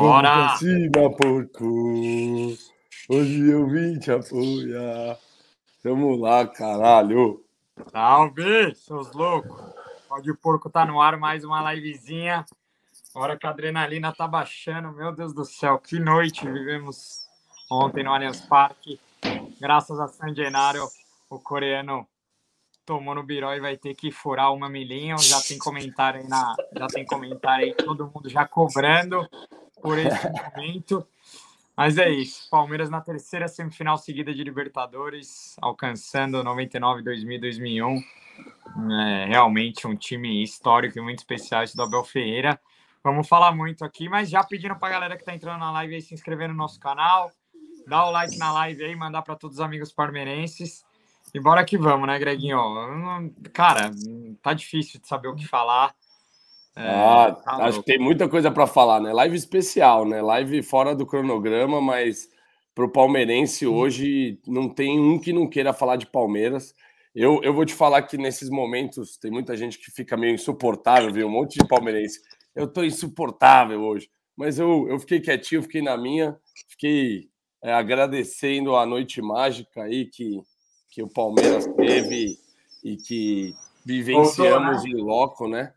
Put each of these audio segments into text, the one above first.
Bora! Cima, porco! Hoje eu vim te apoiar. Vamos lá, caralho! Salve, seus loucos! Pode o porco tá no ar, mais uma livezinha. Hora que a adrenalina tá baixando, meu Deus do céu, que noite vivemos ontem no Allianz Parque. Graças a San Gennaro, o coreano tomou no biró e vai ter que furar uma milinha. Já tem comentário aí na, já tem comentário aí, todo mundo já cobrando por esse momento. Mas é isso. Palmeiras na terceira semifinal seguida de Libertadores, alcançando 99, 2000, 2001. É realmente um time histórico e muito especial esse do Abel Ferreira. Vamos falar muito aqui, mas já pedindo para a galera que está entrando na live aí se inscrever no nosso canal, dar o like na live aí, mandar para todos os amigos parmeirenses. E bora que vamos, né, Greginho? Cara, tá difícil de saber o que falar. É, ah, tá acho que tem muita coisa para falar, né? Live especial, né? Live fora do cronograma, mas para o palmeirense hoje não tem um que não queira falar de Palmeiras. Eu, eu vou te falar que nesses momentos tem muita gente que fica meio insuportável, viu? Um monte de palmeirense. Eu tô insuportável hoje, mas eu, eu fiquei quietinho, fiquei na minha, fiquei é, agradecendo a noite mágica aí que, que o Palmeiras teve e que vivenciamos em loco, né?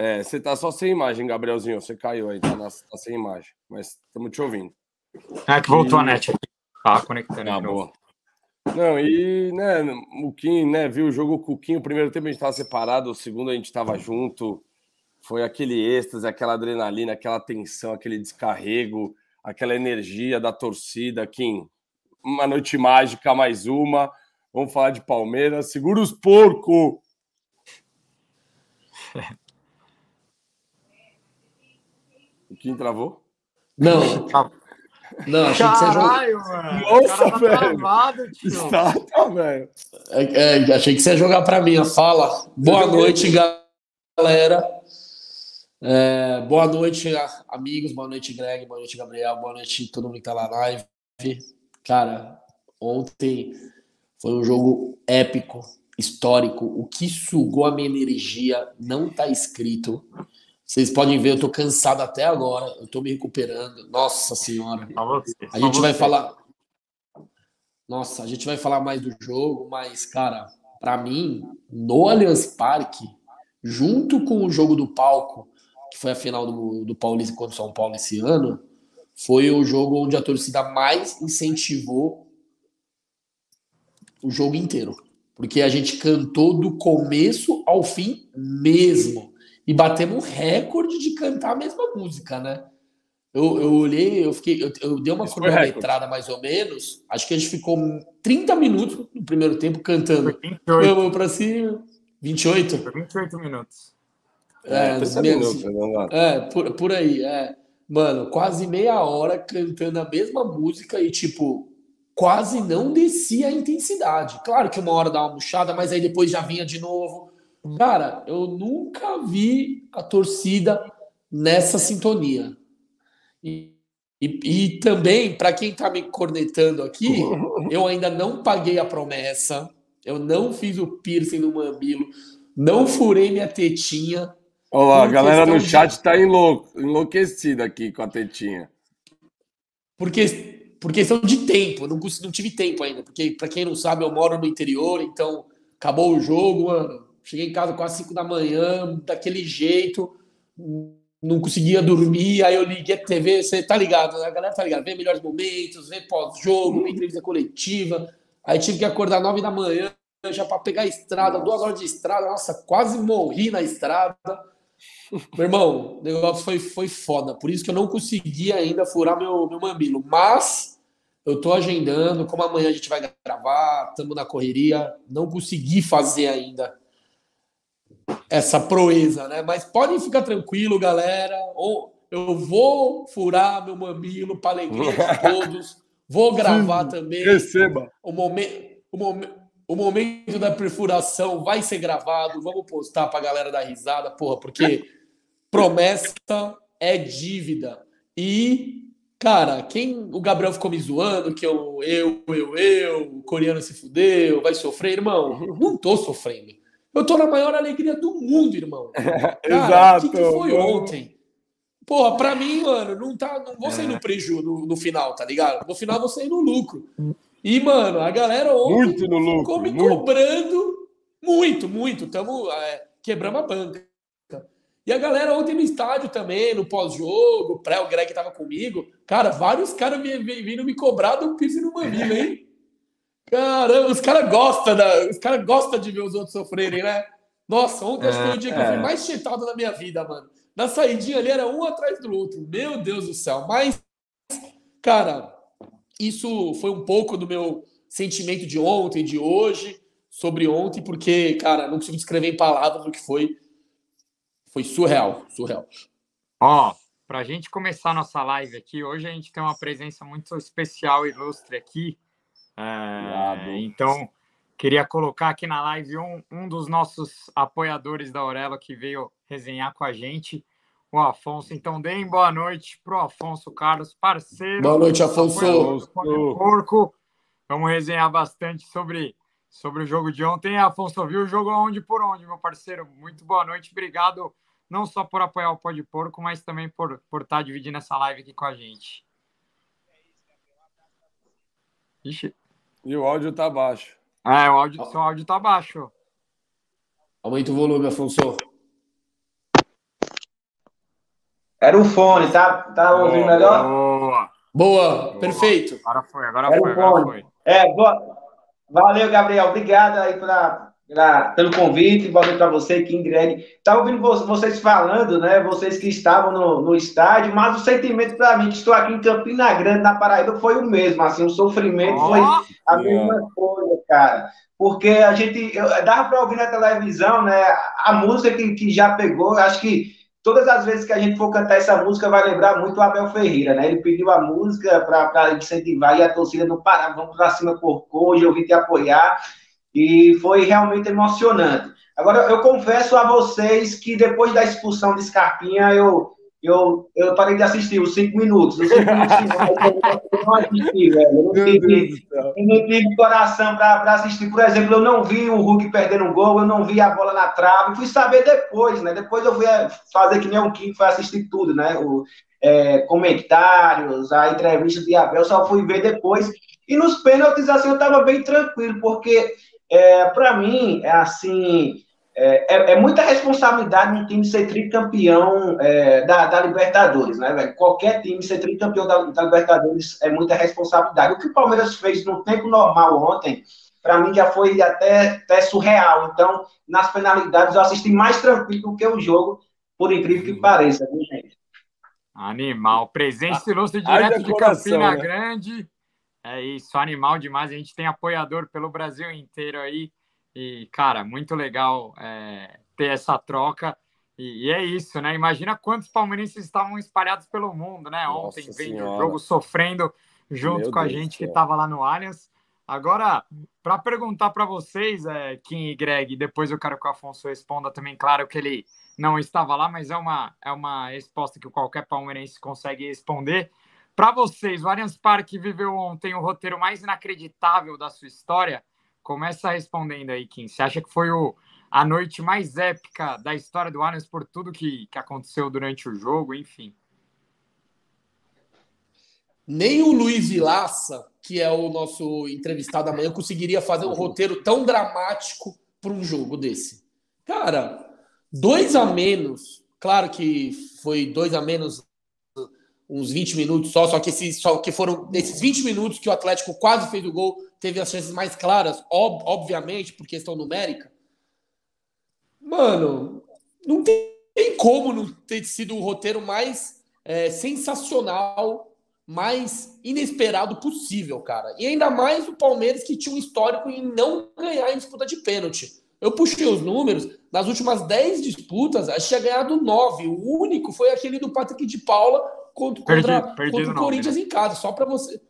É, você tá só sem imagem, Gabrielzinho. Você caiu aí, tá, na, tá sem imagem. Mas estamos te ouvindo. É que voltou e... a net aqui. Tá conectando. Ah, boa. Não, e, né, o Kim, né, viu o jogo com o Kim. O primeiro tempo a gente tava separado, o segundo a gente tava junto. Foi aquele êxtase, aquela adrenalina, aquela tensão, aquele descarrego, aquela energia da torcida. Kim, uma noite mágica, mais uma. Vamos falar de Palmeiras. Segura os porcos! O Kim travou? Não. Não, achei Caralho, que você jogar. Nossa, tá velho. Travado, Está, tá, velho. É, é, achei que você ia jogar para mim. Fala. Boa noite, galera. É, boa noite, amigos. Boa noite, Greg. Boa noite, Gabriel. Boa noite, todo mundo que tá lá na live. Cara, ontem foi um jogo épico, histórico. O que sugou a minha energia não tá escrito. Vocês podem ver, eu tô cansado até agora, eu tô me recuperando. Nossa senhora. A gente vai falar. Nossa, a gente vai falar mais do jogo, mas, cara, para mim, no Allianz Parque, junto com o jogo do palco, que foi a final do, do Paulista contra o São Paulo esse ano, foi o jogo onde a torcida mais incentivou o jogo inteiro. Porque a gente cantou do começo ao fim mesmo e batemos um recorde de cantar a mesma música, né? Eu, eu olhei, eu fiquei, eu, eu dei uma cronometrada mais ou menos. Acho que a gente ficou 30 minutos no primeiro tempo cantando. Vamos pra cima. 28? 28 minutos. É, é, minutos, é por, por aí, é. Mano, quase meia hora cantando a mesma música e, tipo, quase não descia a intensidade. Claro que uma hora dá uma murchada, mas aí depois já vinha de novo. Cara, eu nunca vi a torcida nessa sintonia. E, e, e também, para quem está me cornetando aqui, eu ainda não paguei a promessa, eu não fiz o piercing no mamilo, não furei minha tetinha. Olá, a galera no chat está de... enlou... enlouquecida aqui com a tetinha. Porque, por questão de tempo, eu não, não tive tempo ainda. Porque, para quem não sabe, eu moro no interior, então acabou o jogo, mano Cheguei em casa quase 5 da manhã, daquele jeito, não conseguia dormir. Aí eu liguei a TV, você tá ligado, né? a galera tá ligada, vê melhores momentos, vê pós-jogo, vê entrevista coletiva. Aí tive que acordar 9 da manhã já para pegar a estrada, duas horas de estrada. Nossa, quase morri na estrada. Meu irmão, o negócio foi, foi foda. Por isso que eu não consegui ainda furar meu, meu mamilo. Mas eu tô agendando, como amanhã a gente vai gravar, estamos na correria, não consegui fazer ainda essa proeza, né? Mas podem ficar tranquilo, galera. Ou eu vou furar meu mamilo para alegria de todos. Vou gravar Sim, também. Receba. O momento, o, momen o momento da perfuração vai ser gravado. Vamos postar para a galera dar risada, porra, porque promessa é dívida. E, cara, quem o Gabriel ficou me zoando, que eu, eu, eu, eu, o coreano se fudeu, vai sofrer, irmão. Não tô sofrendo. Eu tô na maior alegria do mundo, irmão. Cara, Exato. O que, que, foi ontem? Porra, pra mim, mano, não, tá, não vou sair no prejuízo no, no, final, tá ligado? No final vou sair no lucro. E, mano, a galera ontem muito no lucro, ficou me muito. cobrando muito, muito. Tamo, é, quebramos a banca. E a galera ontem no estádio também, no pós-jogo, pré, o Greg tava comigo. Cara, vários caras vindo me cobrar do piso no mamilo, hein? Caramba, os caras gostam da, os cara gostam de ver os outros sofrerem, né? Nossa, ontem é, acho que foi o dia que é. eu fui é. mais chetado na minha vida, mano. Na saidinha ali era um atrás do outro. Meu Deus do céu. Mas, cara, isso foi um pouco do meu sentimento de ontem, de hoje, sobre ontem, porque, cara, não consigo descrever em palavras o que foi. Foi surreal, surreal. Ó, pra gente começar nossa live aqui, hoje a gente tem uma presença muito especial e ilustre aqui. É, então, queria colocar aqui na live um, um dos nossos apoiadores da Aurela que veio resenhar com a gente, o Afonso. Então, deem boa noite pro Afonso Carlos, parceiro. Boa noite, Afonso. Porco. Vamos resenhar bastante sobre, sobre o jogo de ontem. Afonso, viu o jogo onde por onde, meu parceiro? Muito boa noite, obrigado não só por apoiar o Pode Porco, mas também por, por estar dividindo essa live aqui com a gente. Ixi. E o áudio tá baixo. É, o áudio, seu áudio tá baixo. Aumenta o volume, Afonso. Era o fone, tá, tá ouvindo boa, melhor? Boa. Boa, perfeito. Agora foi, agora Era foi, agora foi. É, boa. Valeu, Gabriel. Obrigado aí pra, pra, pelo convite. Boa noite para você, Kim Greg. Tá ouvindo vocês falando, né? Vocês que estavam no, no estádio, mas o sentimento para mim, que estou aqui em Campina Grande, na Paraíba, foi o mesmo. Assim, o sofrimento oh, foi a mesma coisa, cara. Porque a gente. Eu, dava para ouvir na televisão, né? A música que, que já pegou, acho que todas as vezes que a gente for cantar essa música, vai lembrar muito o Abel Ferreira, né? Ele pediu a música para incentivar e a torcida não parar, vamos para cima por hoje, eu vim te apoiar e foi realmente emocionante. Agora, eu confesso a vocês que depois da expulsão de Scarpinha, eu, eu, eu parei de assistir os cinco minutos. Os cinco minutos eu não assisti, velho. Eu não tive, eu não tive coração para assistir. Por exemplo, eu não vi o Hulk perdendo um gol, eu não vi a bola na trave. Fui saber depois, né? Depois eu fui fazer que nem um Kim, foi assistir tudo, né? O, é, comentários, a entrevista de Abel, só fui ver depois. E nos pênaltis, assim, eu estava bem tranquilo, porque é, para mim, é assim, é, é, é, muita responsabilidade um time ser tricampeão é, da, da, Libertadores, né, velho? Qualquer time ser tricampeão da, da, Libertadores é muita responsabilidade. O que o Palmeiras fez no tempo normal ontem, para mim já foi até, até surreal. Então, nas penalidades, eu assisti mais tranquilo do que o jogo, por incrível que pareça, viu, gente? Animal. Presença ilustre direto de Campina né? Grande. É isso, animal demais. A gente tem apoiador pelo Brasil inteiro aí. E, cara, muito legal é, ter essa troca. E, e, é isso, né? Imagina quantos palmeirenses estavam espalhados pelo mundo, né? Nossa Ontem, vendo o jogo, sofrendo junto Meu com a Deus gente que estava lá no Allianz. Agora, para perguntar para vocês, é, Kim e Greg, depois eu quero que o Afonso responda também. Claro que ele não estava lá, mas é uma, é uma resposta que qualquer palmeirense consegue responder. Para vocês, o Allianz Parque viveu ontem o roteiro mais inacreditável da sua história. Começa respondendo aí, Kim. Você acha que foi o, a noite mais épica da história do Allianz por tudo que, que aconteceu durante o jogo, enfim? Nem o Luiz Vilaça, que é o nosso entrevistado amanhã, conseguiria fazer um roteiro tão dramático para um jogo desse. Cara, dois a menos. Claro que foi dois a menos uns 20 minutos só, só que, esses, só que foram nesses 20 minutos que o Atlético quase fez o gol, teve as chances mais claras, ob, obviamente, por questão numérica. Mano, não tem, tem como não ter sido o roteiro mais é, sensacional, mais inesperado possível, cara. E ainda mais o Palmeiras que tinha um histórico em não ganhar em disputa de pênalti. Eu puxei os números, nas últimas 10 disputas, a gente tinha ganhado 9. O único foi aquele do Patrick de Paula, contra, perdi, perdi contra o Corinthians em casa, só para você.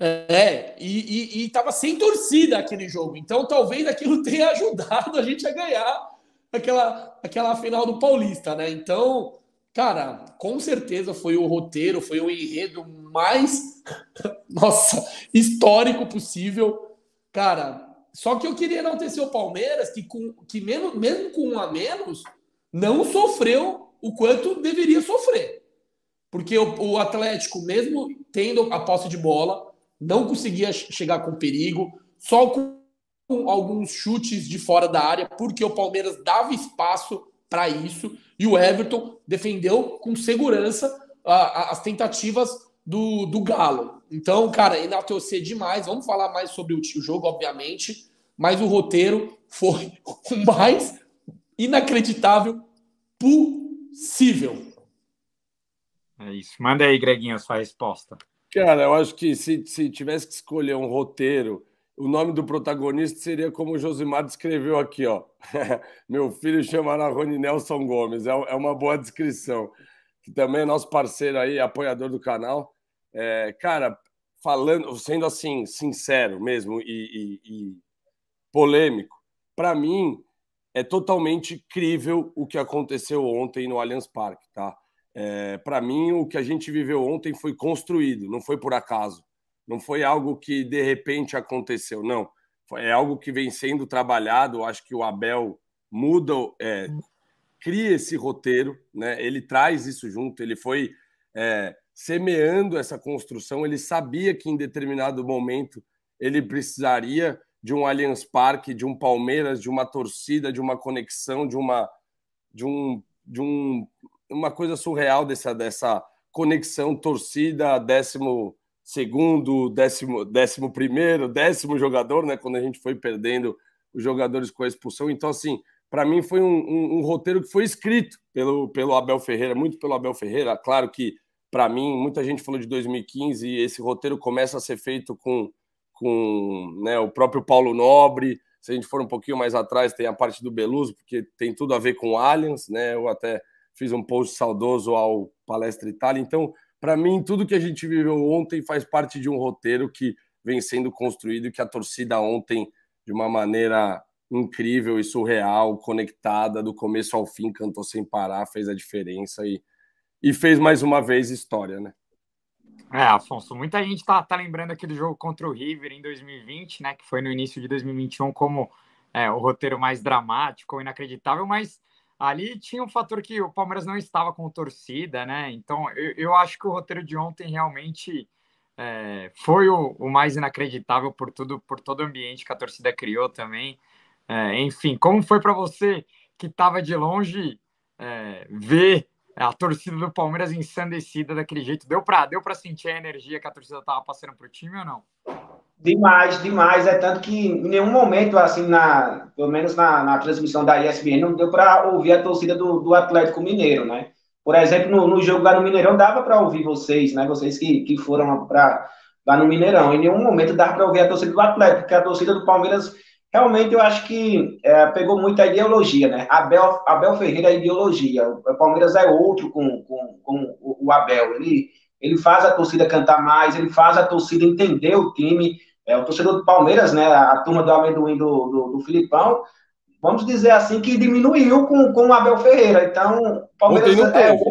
É, e, e, e tava sem torcida aquele jogo. Então talvez aquilo tenha ajudado a gente a ganhar aquela, aquela final do Paulista, né? Então, cara, com certeza foi o roteiro, foi o enredo mais, nossa, histórico possível. Cara, só que eu queria enaltecer o Palmeiras, que, com, que mesmo, mesmo com um a menos, não sofreu o quanto deveria sofrer. Porque o, o Atlético, mesmo tendo a posse de bola, não conseguia chegar com perigo, só com alguns chutes de fora da área, porque o Palmeiras dava espaço para isso e o Everton defendeu com segurança a, a, as tentativas do, do Galo. Então, cara, enaltecer demais. Vamos falar mais sobre o, o jogo, obviamente, mas o roteiro foi o mais inacreditável possível. É isso. Manda aí, Greguinho, a sua resposta. Cara, eu acho que se, se tivesse que escolher um roteiro, o nome do protagonista seria como o Josimar descreveu aqui, ó. Meu filho chamará Rony Nelson Gomes. É, é uma boa descrição. Que também é nosso parceiro aí, apoiador do canal. É, cara, falando, sendo assim, sincero mesmo e, e, e polêmico, para mim é totalmente crível o que aconteceu ontem no Allianz Parque, tá? É, para mim, o que a gente viveu ontem foi construído, não foi por acaso. Não foi algo que de repente aconteceu, não. É algo que vem sendo trabalhado. Acho que o Abel muda, é, cria esse roteiro, né? ele traz isso junto. Ele foi é, semeando essa construção. Ele sabia que em determinado momento ele precisaria de um Allianz Parque, de um Palmeiras, de uma torcida, de uma conexão, de uma de um de um uma coisa surreal dessa, dessa conexão torcida, décimo segundo, décimo, décimo primeiro, décimo jogador, né? Quando a gente foi perdendo os jogadores com a expulsão. Então, assim, para mim foi um, um, um, roteiro que foi escrito pelo, pelo Abel Ferreira, muito pelo Abel Ferreira. Claro que, para mim, muita gente falou de 2015 e esse roteiro começa a ser feito com, com né, o próprio Paulo Nobre. Se a gente for um pouquinho mais atrás, tem a parte do Beluso, porque tem tudo a ver com Aliens, né? Eu até fiz um post saudoso ao Palestra Itália. Então, para mim, tudo que a gente viveu ontem faz parte de um roteiro que vem sendo construído que a torcida ontem, de uma maneira incrível e surreal, conectada do começo ao fim, cantou sem parar, fez a diferença e, e fez mais uma vez história, né? É, Afonso, muita gente tá, tá lembrando aqui do jogo contra o River em 2020, né? Que foi no início de 2021 como é, o roteiro mais dramático inacreditável, mas ali tinha um fator que o Palmeiras não estava com torcida, né? Então eu, eu acho que o roteiro de ontem realmente é, foi o, o, mais inacreditável por tudo, por todo o ambiente que a torcida criou também. É, enfim, como foi para você que estava de longe é, ver a torcida do Palmeiras ensandecida daquele jeito? Deu para deu para sentir a energia que a torcida estava passando para o time ou não? Demais, demais. É tanto que em nenhum momento, assim, na, pelo menos na, na transmissão da ESPN, não deu para ouvir a torcida do, do Atlético Mineiro, né? Por exemplo, no, no jogo lá no Mineirão, dava para ouvir vocês, né? Vocês que, que foram para lá no Mineirão. Em nenhum momento dava para ouvir a torcida do Atlético, porque a torcida do Palmeiras realmente eu acho que é, pegou muita ideologia, né? Abel, Abel Ferreira é ideologia. O Palmeiras é outro com, com, com o Abel. Ele, ele faz a torcida cantar mais, ele faz a torcida entender o time. É, o torcedor do Palmeiras, né, a turma do amendoim do, do, do Filipão, vamos dizer assim, que diminuiu com, com o Abel Ferreira. Então, o Palmeiras ontem não é, teve.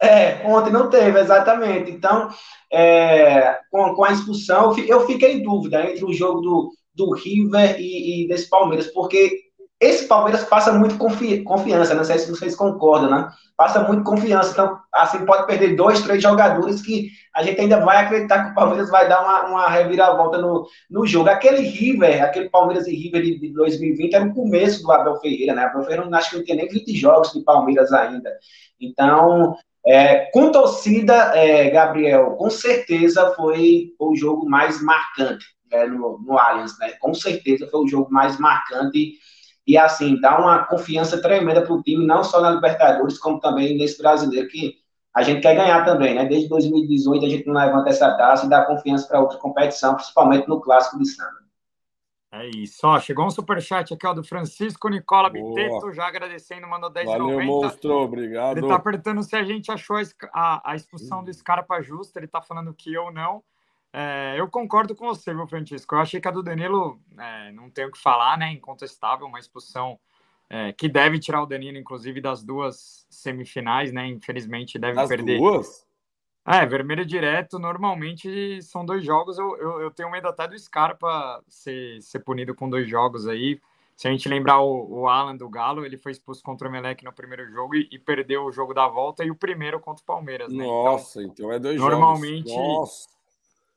É, ontem não teve, exatamente. Então, é, com, com a expulsão, eu fiquei em dúvida entre o jogo do, do River e, e desse Palmeiras, porque esse Palmeiras passa muito confi confiança, não sei se vocês concordam, né? Passa muito confiança, então assim pode perder dois, três jogadores que a gente ainda vai acreditar que o Palmeiras vai dar uma, uma reviravolta no, no jogo. Aquele River, aquele Palmeiras e River de, de 2020 era o começo do Abel Ferreira, né? Abel Ferreira acho que não tinha nem 20 jogos de Palmeiras ainda. Então, é, com torcida, é, Gabriel, com certeza foi o jogo mais marcante né, no, no Allianz, né? Com certeza foi o jogo mais marcante e assim, dá uma confiança tremenda para o time, não só na Libertadores, como também nesse brasileiro, que a gente quer ganhar também, né? Desde 2018 a gente não levanta essa taça e dá confiança para outra competição, principalmente no clássico de samba. É isso, ó, chegou um superchat aqui, ó, do Francisco Nicola Biteto, já agradecendo, mandou 10 Valeu, monstro, obrigado. Ele tá perguntando se a gente achou a, a expulsão do Scarpa justa, ele tá falando que eu não. É, eu concordo com você, meu Francisco. Eu achei que a do Danilo é, não tem o que falar, né? Incontestável, uma expulsão é, que deve tirar o Danilo, inclusive, das duas semifinais, né? Infelizmente deve As perder. Duas? É, vermelho direto, normalmente são dois jogos. Eu, eu, eu, tenho medo até do Scarpa ser, ser punido com dois jogos aí. se a gente lembrar o, o Alan do Galo, ele foi expulso contra o Melec no primeiro jogo e, e, perdeu o jogo da volta e o primeiro contra o Palmeiras. Né? Nossa, então, então, é dois normalmente, jogos. Nossa.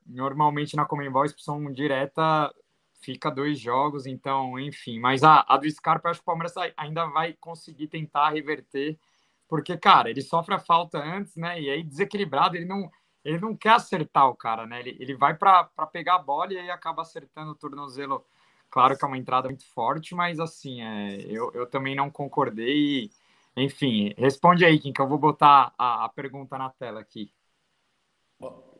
Normalmente na Comembol, expulsão direta fica dois jogos, então, enfim. Mas a, a do Scarpa, acho que o Palmeiras ainda vai conseguir tentar reverter, porque, cara, ele sofre a falta antes, né? E aí, desequilibrado, ele não, ele não quer acertar o cara, né? Ele, ele vai para pegar a bola e aí acaba acertando o tornozelo Claro que é uma entrada muito forte, mas assim, é, eu, eu também não concordei. Enfim, responde aí, Kim, que eu vou botar a, a pergunta na tela aqui.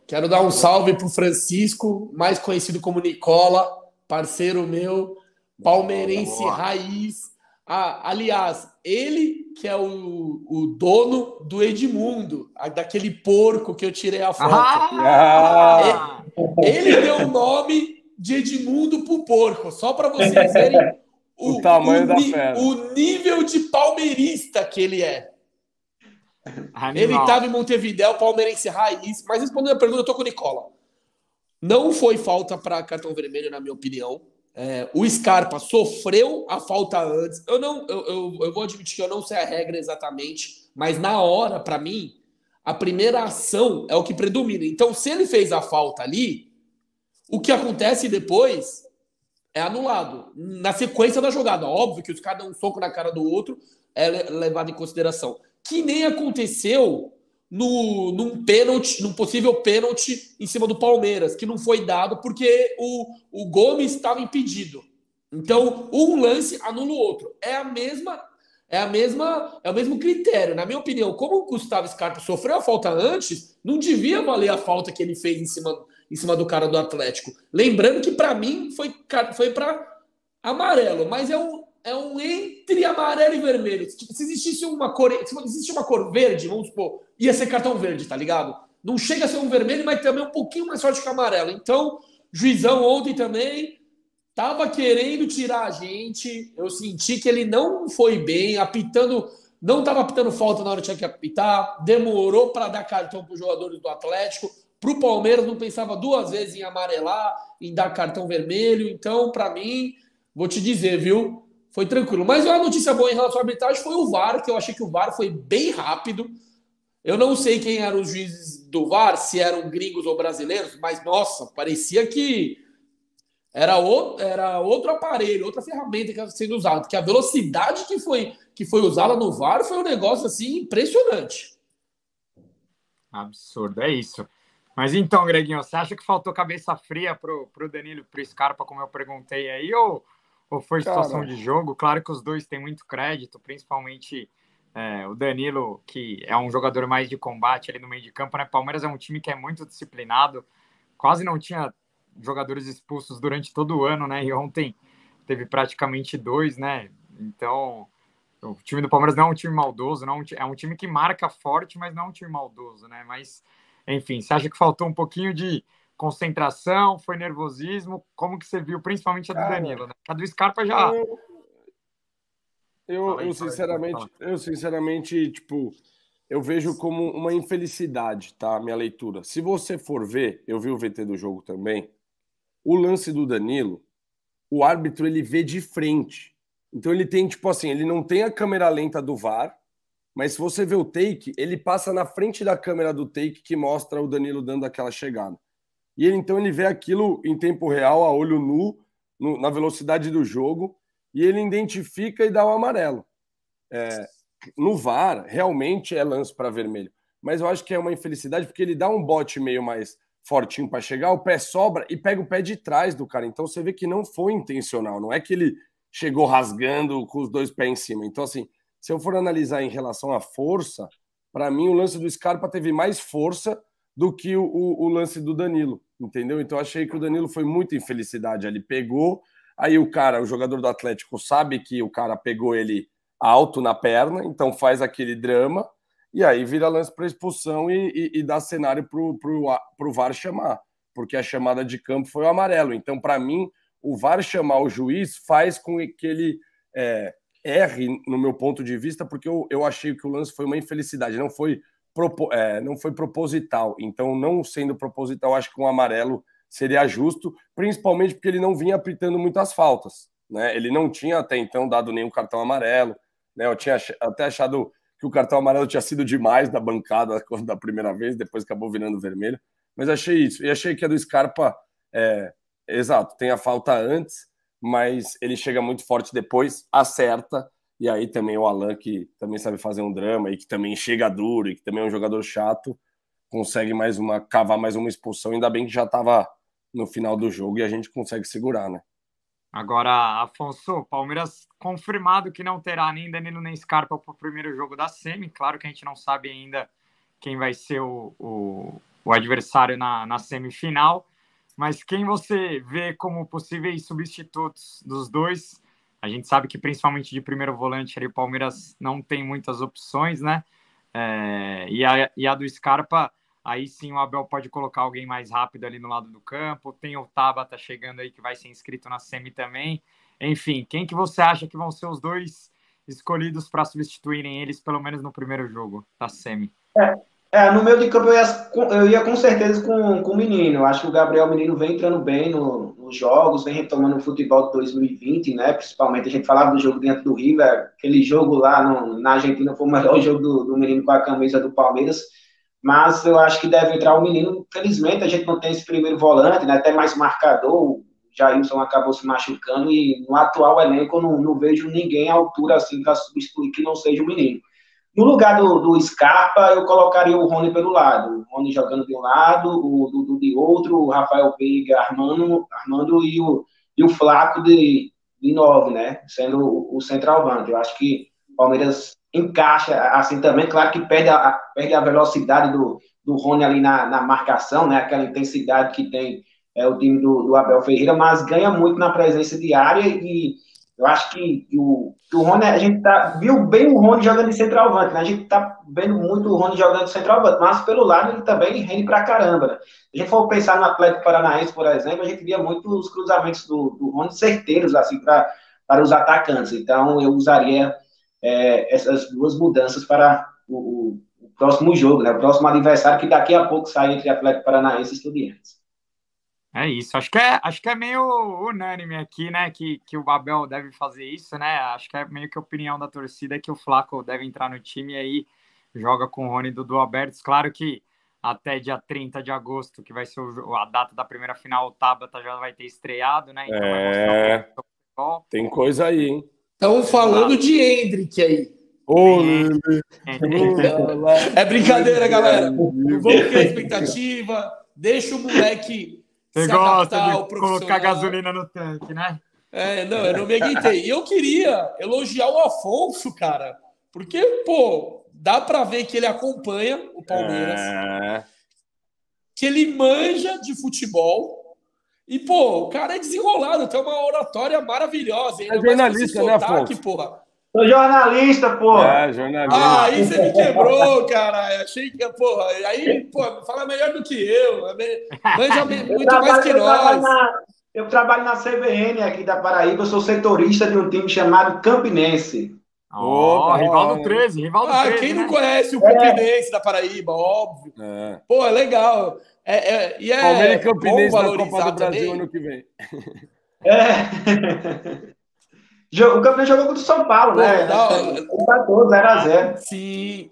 Quero dar um salve para o Francisco, mais conhecido como Nicola, parceiro meu, palmeirense Boa. raiz. Ah, aliás, ele que é o, o dono do Edmundo, daquele porco que eu tirei a foto. Ah! Ele, ele deu o nome de Edmundo pro porco, só para vocês verem o, o, tamanho o, da fera. O nível de palmeirista que ele é. Animal. Ele estava em Montevidéu, palmeirense raiz. Mas respondendo a pergunta, eu tô com o Nicola. Não foi falta para cartão vermelho, na minha opinião. É, o Scarpa sofreu a falta antes. Eu não, eu, eu, eu, vou admitir que eu não sei a regra exatamente, mas na hora, para mim, a primeira ação é o que predomina. Então, se ele fez a falta ali, o que acontece depois é anulado. Na sequência da jogada. Óbvio que os caras dão um soco na cara do outro, é levado em consideração. Que nem aconteceu no, num pênalti, num possível pênalti em cima do Palmeiras, que não foi dado porque o, o Gomes estava impedido. Então, um lance anula o outro. É a mesma. É a mesma, é o mesmo critério. Na minha opinião, como o Gustavo Scarpa sofreu a falta antes, não devia valer a falta que ele fez em cima em cima do cara do Atlético. Lembrando que para mim foi, foi para amarelo, mas é um, é um entre amarelo e vermelho. Se existisse uma cor, se existisse uma cor verde, vamos supor, ia ser cartão verde, tá ligado? Não chega a ser um vermelho, mas também um pouquinho mais forte que o amarelo. Então, juizão ontem também tava querendo tirar a gente. Eu senti que ele não foi bem, apitando, não tava apitando falta na hora que tinha que apitar, demorou para dar cartão para os jogadores do Atlético. Para o Palmeiras, não pensava duas vezes em amarelar, em dar cartão vermelho. Então, para mim, vou te dizer, viu? Foi tranquilo. Mas uma notícia boa em relação à arbitragem foi o VAR, que eu achei que o VAR foi bem rápido. Eu não sei quem eram os juízes do VAR, se eram gringos ou brasileiros, mas nossa, parecia que era outro, era outro aparelho, outra ferramenta que estava sendo usada, que a velocidade que foi que foi usada no VAR foi um negócio assim impressionante. Absurdo, é isso. Mas então, Greginho, você acha que faltou cabeça fria pro, pro Danilo pro Scarpa, como eu perguntei aí, ou, ou foi situação Cara. de jogo? Claro que os dois têm muito crédito, principalmente é, o Danilo, que é um jogador mais de combate ali no meio de campo, né? Palmeiras é um time que é muito disciplinado, quase não tinha jogadores expulsos durante todo o ano, né? E ontem teve praticamente dois, né? Então, o time do Palmeiras não é um time maldoso, não é um time que marca forte, mas não é um time maldoso, né? Mas enfim, você acha que faltou um pouquinho de concentração, foi nervosismo? Como que você viu, principalmente a do Cara, Danilo, né? A do Scarpa já... Eu, eu, eu sinceramente, eu sinceramente, tipo, eu vejo como uma infelicidade, tá? Minha leitura. Se você for ver, eu vi o VT do jogo também, o lance do Danilo, o árbitro ele vê de frente. Então ele tem, tipo assim, ele não tem a câmera lenta do VAR, mas se você vê o take, ele passa na frente da câmera do take que mostra o Danilo dando aquela chegada. E ele então ele vê aquilo em tempo real, a olho nu, no, na velocidade do jogo, e ele identifica e dá o amarelo. É, no VAR, realmente é lance para vermelho. Mas eu acho que é uma infelicidade porque ele dá um bote meio mais fortinho para chegar, o pé sobra e pega o pé de trás do cara. Então você vê que não foi intencional, não é que ele chegou rasgando com os dois pés em cima. Então, assim, se eu for analisar em relação à força, para mim o lance do Scarpa teve mais força do que o, o, o, lance do Danilo, entendeu? Então achei que o Danilo foi muita infelicidade. Ele pegou, aí o cara, o jogador do Atlético, sabe que o cara pegou ele alto na perna, então faz aquele drama, e aí vira lance para expulsão e, e, e, dá cenário para o VAR chamar, porque a chamada de campo foi o amarelo. Então, para mim, o VAR chamar o juiz faz com que ele é, erre no meu ponto de vista, porque eu, eu achei que o lance foi uma infelicidade, não foi, é, não foi proposital. Então, não sendo proposital, acho que um amarelo seria justo, principalmente porque ele não vinha apitando muitas faltas. né? Ele não tinha até então dado nenhum cartão amarelo, né? Eu tinha até achado que o cartão amarelo tinha sido demais da bancada da primeira vez, depois acabou virando vermelho. Mas achei isso. E achei que a do Scarpa, é, exato, tem a falta antes, mas ele chega muito forte depois, acerta. E aí também o Alan, que também sabe fazer um drama e que também chega duro e que também é um jogador chato, consegue mais uma, cavar mais uma expulsão. Ainda bem que já estava no final do jogo e a gente consegue segurar, né? Agora, Afonso, Palmeiras confirmado que não terá nem Danilo nem Scarpa para o primeiro jogo da Semi. Claro que a gente não sabe ainda quem vai ser o, o, o adversário na, na semifinal, mas quem você vê como possíveis substitutos dos dois? A gente sabe que principalmente de primeiro volante ali, o Palmeiras não tem muitas opções, né? É, e, a, e a do Scarpa Aí sim o Abel pode colocar alguém mais rápido ali no lado do campo. Tem o Tabata chegando aí que vai ser inscrito na semi também. Enfim, quem que você acha que vão ser os dois escolhidos para substituírem eles, pelo menos no primeiro jogo da semi? É, é, no meio de campo eu ia, eu ia com certeza com, com o menino. Acho que o Gabriel Menino vem entrando bem no, nos jogos, vem retomando o futebol de 2020, né? Principalmente a gente falava do jogo dentro do River, aquele jogo lá no, na Argentina foi o melhor jogo do, do menino com a camisa do Palmeiras mas eu acho que deve entrar o menino. Felizmente, a gente não tem esse primeiro volante, né, até mais marcador. O Jailson acabou se machucando e no atual elenco eu não, não vejo ninguém à altura assim para substituir que não seja o menino. No lugar do, do Scarpa, eu colocaria o Rony pelo lado. O Rony jogando de um lado, o Dudu de outro, o Rafael Veiga armando, armando e, o, e o Flaco de, de nove, né? Sendo o, o centralvante. Eu acho que o Palmeiras encaixa assim também, claro que perde a, perde a velocidade do, do Rony ali na, na marcação, né, aquela intensidade que tem é, o time do, do, Abel Ferreira, mas ganha muito na presença diária e eu acho que, o, que o Rony, a gente tá, viu bem o Rony jogando de centralvante, né? a gente tá vendo muito o Rony jogando de centralvante, mas pelo lado ele também rende pra caramba, né? a gente for pensar no Atlético Paranaense, por exemplo, a gente via muito os cruzamentos do, do Rony certeiros, assim, pra, para os atacantes, então eu usaria é, essas duas mudanças para o, o, próximo jogo, né? o próximo adversário, que daqui a pouco sai entre Atlético Paranaense e Estudiantes. É isso, acho que é, acho que é meio unânime aqui, né? Que, que o Abel deve fazer isso, né? Acho que é meio que a opinião da torcida que o Flaco deve entrar no time e aí joga com o Rony e Dudu Abertos. Claro que até dia 30 de agosto, que vai ser a data da primeira final, o Tabata já vai ter estreado, né? Então é... Tem coisa aí, hein? Estão falando de Hendrick aí. Ô, é brincadeira, galera. Vamos criar expectativa. Deixa o moleque Você gosta de colocar gasolina no tanque, né? É, não, eu não me aguentei. E eu queria elogiar o Afonso, cara, porque, pô, dá para ver que ele acompanha o Palmeiras, é... que ele manja de futebol, e, pô, o cara é desenrolado, tem uma oratória maravilhosa. É jornalista, né, Afonso? Porra. Sou jornalista, porra. É, jornalista. Ah, aí você me quebrou, cara. Achei que, porra, aí, pô, fala melhor do que eu. Manja muito trabalho, mais que eu nós. Trabalho na, eu trabalho na CBN aqui da Paraíba, eu sou setorista de um time chamado Campinense. Oh, rival do 13, rival do ah, 13. Quem né? não conhece o Campinense é. da Paraíba, óbvio. É. Pô, é legal. É, é, e é Palmeiras e Campinense na Copa do Brasil também. ano que vem. É. o Campinense jogou contra o São Paulo, Pô, né? Empatou 0x0. Sim.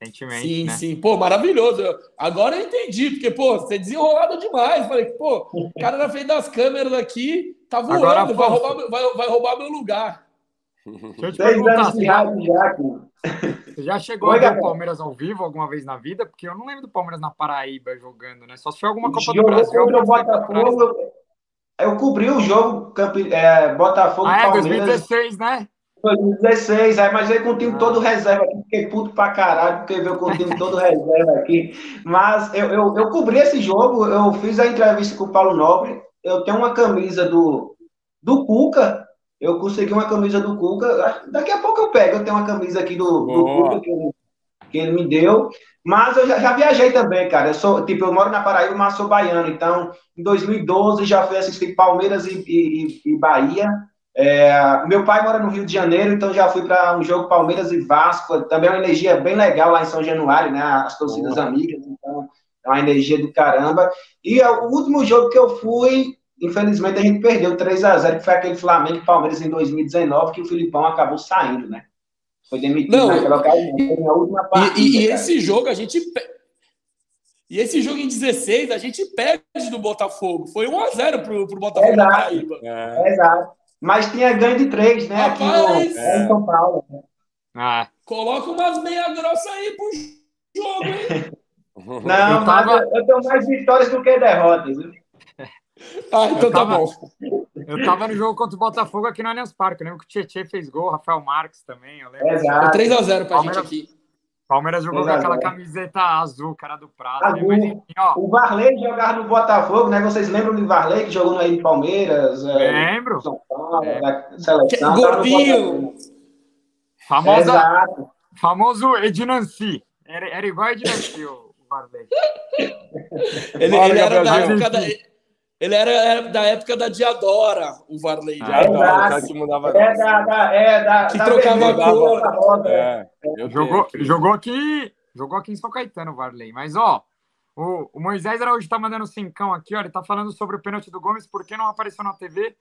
Recentemente, sim, né? sim. Pô, maravilhoso. Agora eu entendi, porque, pô, você é desenrolado demais. Falei, pô, o cara na frente das câmeras aqui tá voando, Agora, vai, roubar, vai, vai roubar meu lugar. Deixa eu te perguntar, você já, você já chegou Oi, a ver o Palmeiras ao vivo alguma vez na vida? Porque eu não lembro do Palmeiras na Paraíba jogando, né? Só se foi alguma Copa do Brasil. Contra o Botafogo, eu cobri o jogo Campi, é, Botafogo ah, é, Palmeiras. 2016, né? 2016, aí, mas veio com o time ah. todo reserva aqui, fiquei puto pra caralho, porque veio com o time todo reserva aqui. Mas eu, eu, eu cobri esse jogo, eu fiz a entrevista com o Paulo Nobre, eu tenho uma camisa do, do Cuca, eu consegui uma camisa do Cuca. Daqui a pouco eu pego. Eu tenho uma camisa aqui do, do Cuca que ele, que ele, me deu. Mas eu já, já, viajei também, cara. Eu sou, tipo, eu moro na Paraíba, mas sou baiano. Então, em 2012 já fui assistir Palmeiras e, e, e Bahia. É, meu pai mora no Rio de Janeiro, então já fui para um jogo Palmeiras e Vasco. Também é uma energia bem legal lá em São Januário, né? As torcidas amigas. Então, é uma energia do caramba. E o último jogo que eu fui infelizmente a gente perdeu 3 a 0 que foi aquele Flamengo e Palmeiras em 2019, que o Filipão acabou saindo, né? Foi demitido Não, naquela ocasião. Foi a última partida. E, e esse jogo a gente. pe- E esse jogo em 16 a gente perde do Botafogo. Foi 1x0 pro, pro Botafogo da Exato. Paraíba. É. Exato. Mas tinha ganho de três, né? Aqui Rapaz! no, em São Paulo. Ah, Coloca umas meia grossa aí pro jogo, hein? Não, Eu tava- mas eu, eu tenho mais vitórias do que derrotas. Ah, então tá bom. Eu tava no jogo contra o Botafogo aqui no Allianz Parque. Eu lembro que o Tietchan fez gol, o Rafael Marques também. Eu lembro. Exato. 3x0 pra gente Palmeiras- aqui. Palmeiras jogou com aquela camiseta azul, cara do prato. né? Mas enfim, ó. O Varley jogava no Botafogo, né? Vocês lembram do Varley que jogou no aí Palmeiras? é, Lembro. São Paulo, É. da seleção. No gordinho. Famosa, Exato. famoso Ednanci. Era, era igual Ednanci, o o Varley. Ele, ele era da época da, ele era, era da época da Diadora, o Varley. Já adoro, o cara que mudava. É da, da, é da, Que da trocava a cor. É, eu Jogou, jogou aqui. Jogou aqui em São Caetano, o Varley. Mas, ó, o, o Moisés Araújo tá mandando cincão aqui, ó. Ele tá falando sobre o pênalti do Gomes, por que não apareceu na TV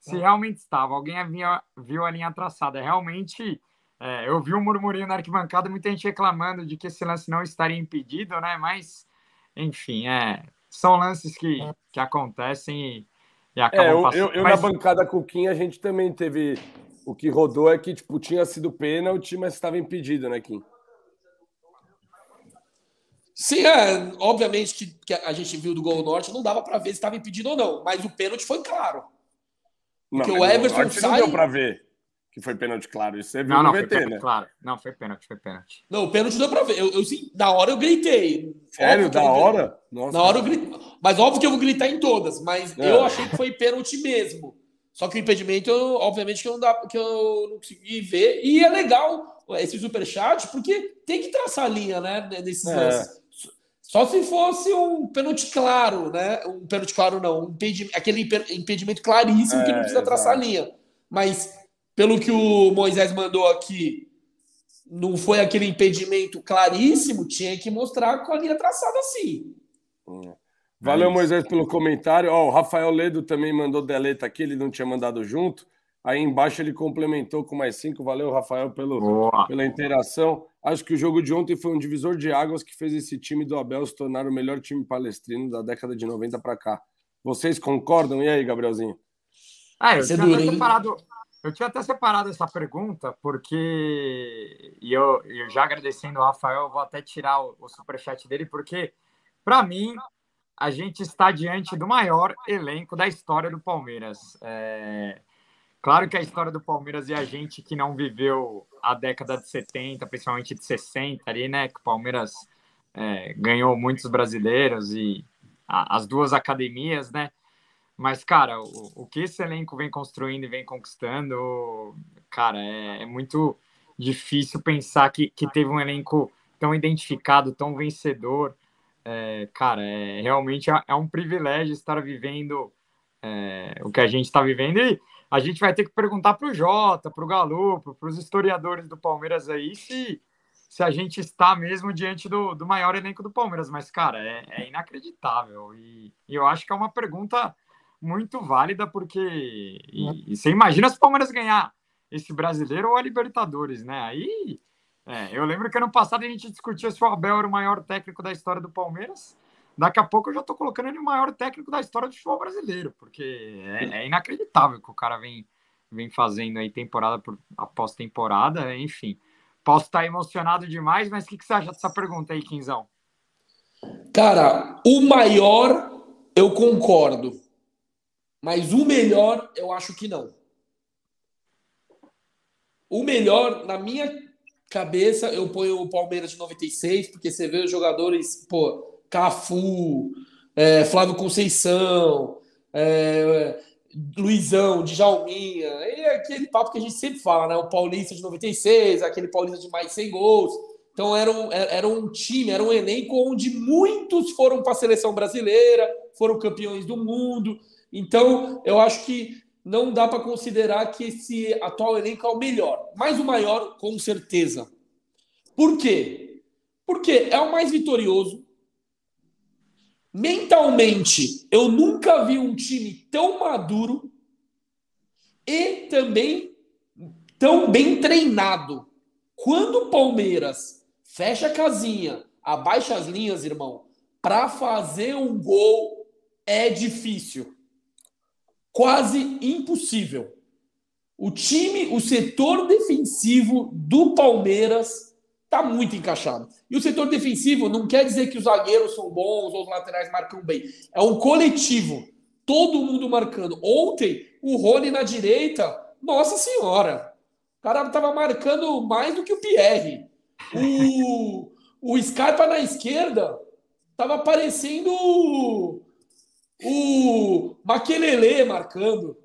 se realmente estava. Alguém havia, viu a linha traçada. Realmente, é, eu vi um murmurinho na arquibancada, muita gente reclamando de que esse lance não estaria impedido, né? Mas, enfim, é, são lances que, que acontecem e, e acabam É, eu, passando. eu, eu Mas- na bancada Cuquinha, a gente também teve. O que rodou é que, tipo, tinha sido pênalti, mas estava impedido, né, Kim? Sim, é, obviamente que, que a gente viu do Gol Norte, não dava pra ver se estava impedido ou não, mas o pênalti foi claro. Porque mas o no Everton Norte sai- Não deu pra ver que foi pênalti, claro. Isso você viu Não, no não, foi VT, pênalti, né? claro. Não, foi pênalti, foi pênalti. Não, o pênalti deu pra ver. Eu, eu, sim, na hora eu gritei. Sério? Óbvio que Da hora? Nossa. Na hora eu gritei. Mas óbvio que eu vou gritar em todas, mas É. eu achei que foi pênalti mesmo. Só que o impedimento, eu, obviamente, que eu, não dá, que eu não consegui ver. E é legal esse superchat, porque tem que traçar a linha, né? Nesses É. lances. Só se fosse um pênalti claro, né? Um pênalti claro, não. Um impedi- aquele impe- impedimento claríssimo que É, não precisa traçar a linha. Mas, pelo que o Moisés mandou aqui, não foi aquele impedimento claríssimo, tinha que mostrar com a linha traçada sim. Valeu, Moisés, pelo comentário. Ó, o Rafael Ledo também mandou deleta aqui, ele não tinha mandado junto. Aí embaixo ele complementou com mais cinco. Valeu, Rafael, pelo, Boa. pela interação. Acho que o jogo de ontem foi um divisor de águas que fez esse time do Abel se tornar o melhor time palestrino da década de 90 para cá. Vocês concordam? E aí, Gabrielzinho? Ah, eu é duro, até hein? separado, eu tinha até separado essa pergunta, porque. E eu, eu já agradecendo o Rafael, vou até tirar o, o superchat dele, porque, para mim, a gente está diante do maior elenco da história do Palmeiras. É, Claro que a história do Palmeiras e a gente que não viveu a década de 70, principalmente de 60 ali, né? Que o Palmeiras é, ganhou muitos brasileiros e a- as duas academias, né? Mas, cara, o, o que esse elenco vem construindo e vem conquistando, cara, é, é muito difícil pensar que, que teve um elenco tão identificado, tão vencedor. É, cara, é, realmente é, é um privilégio estar vivendo é, o que a gente está vivendo e a gente vai ter que perguntar para o Jota, para o Galupo, para os historiadores do Palmeiras aí se, se a gente está mesmo diante do, do maior elenco do Palmeiras. Mas, cara, é, é inacreditável. E, e eu acho que é uma pergunta muito válida, porque. E, e você imagina se o Palmeiras ganhar esse brasileiro ou a Libertadores, né? Aí. é, eu lembro que ano passado a gente discutia se o Abel era o maior técnico da história do Palmeiras. Daqui a pouco eu já tô colocando ele o maior técnico da história do futebol brasileiro, porque é, é inacreditável o que o cara vem, vem fazendo aí temporada por, após temporada, enfim. Posso estar emocionado demais, mas o que, que você acha dessa pergunta aí, Quinzão? Cara, o maior eu concordo. Mas o melhor eu acho que não. O melhor, na minha cabeça, eu ponho o Palmeiras de 96, porque você vê os jogadores, pô, Cafu, é, Flávio Conceição, é, Luizão, Djalminha, e aquele papo que a gente sempre fala, né? O Paulista de 96, aquele Paulista de mais 100 gols. Então era um, era um time, era um elenco onde muitos foram para a seleção brasileira, foram campeões do mundo. Então eu acho que não dá para considerar que esse atual elenco é o melhor, mas o maior, com certeza. Por quê? Porque é o mais vitorioso, mentalmente, eu nunca vi um time tão maduro e também tão bem treinado. Quando o Palmeiras fecha a casinha, abaixa as linhas, irmão, para fazer um gol é difícil. Quase impossível. O time, o setor defensivo do Palmeiras tá muito encaixado. E o setor defensivo não quer dizer que os zagueiros são bons ou os laterais marcam bem. É um coletivo. Todo mundo marcando. Ontem, o Rony na direita, nossa senhora. O cara tava marcando mais do que o Pierre. O, o Scarpa na esquerda tava parecendo o, Maquelele marcando.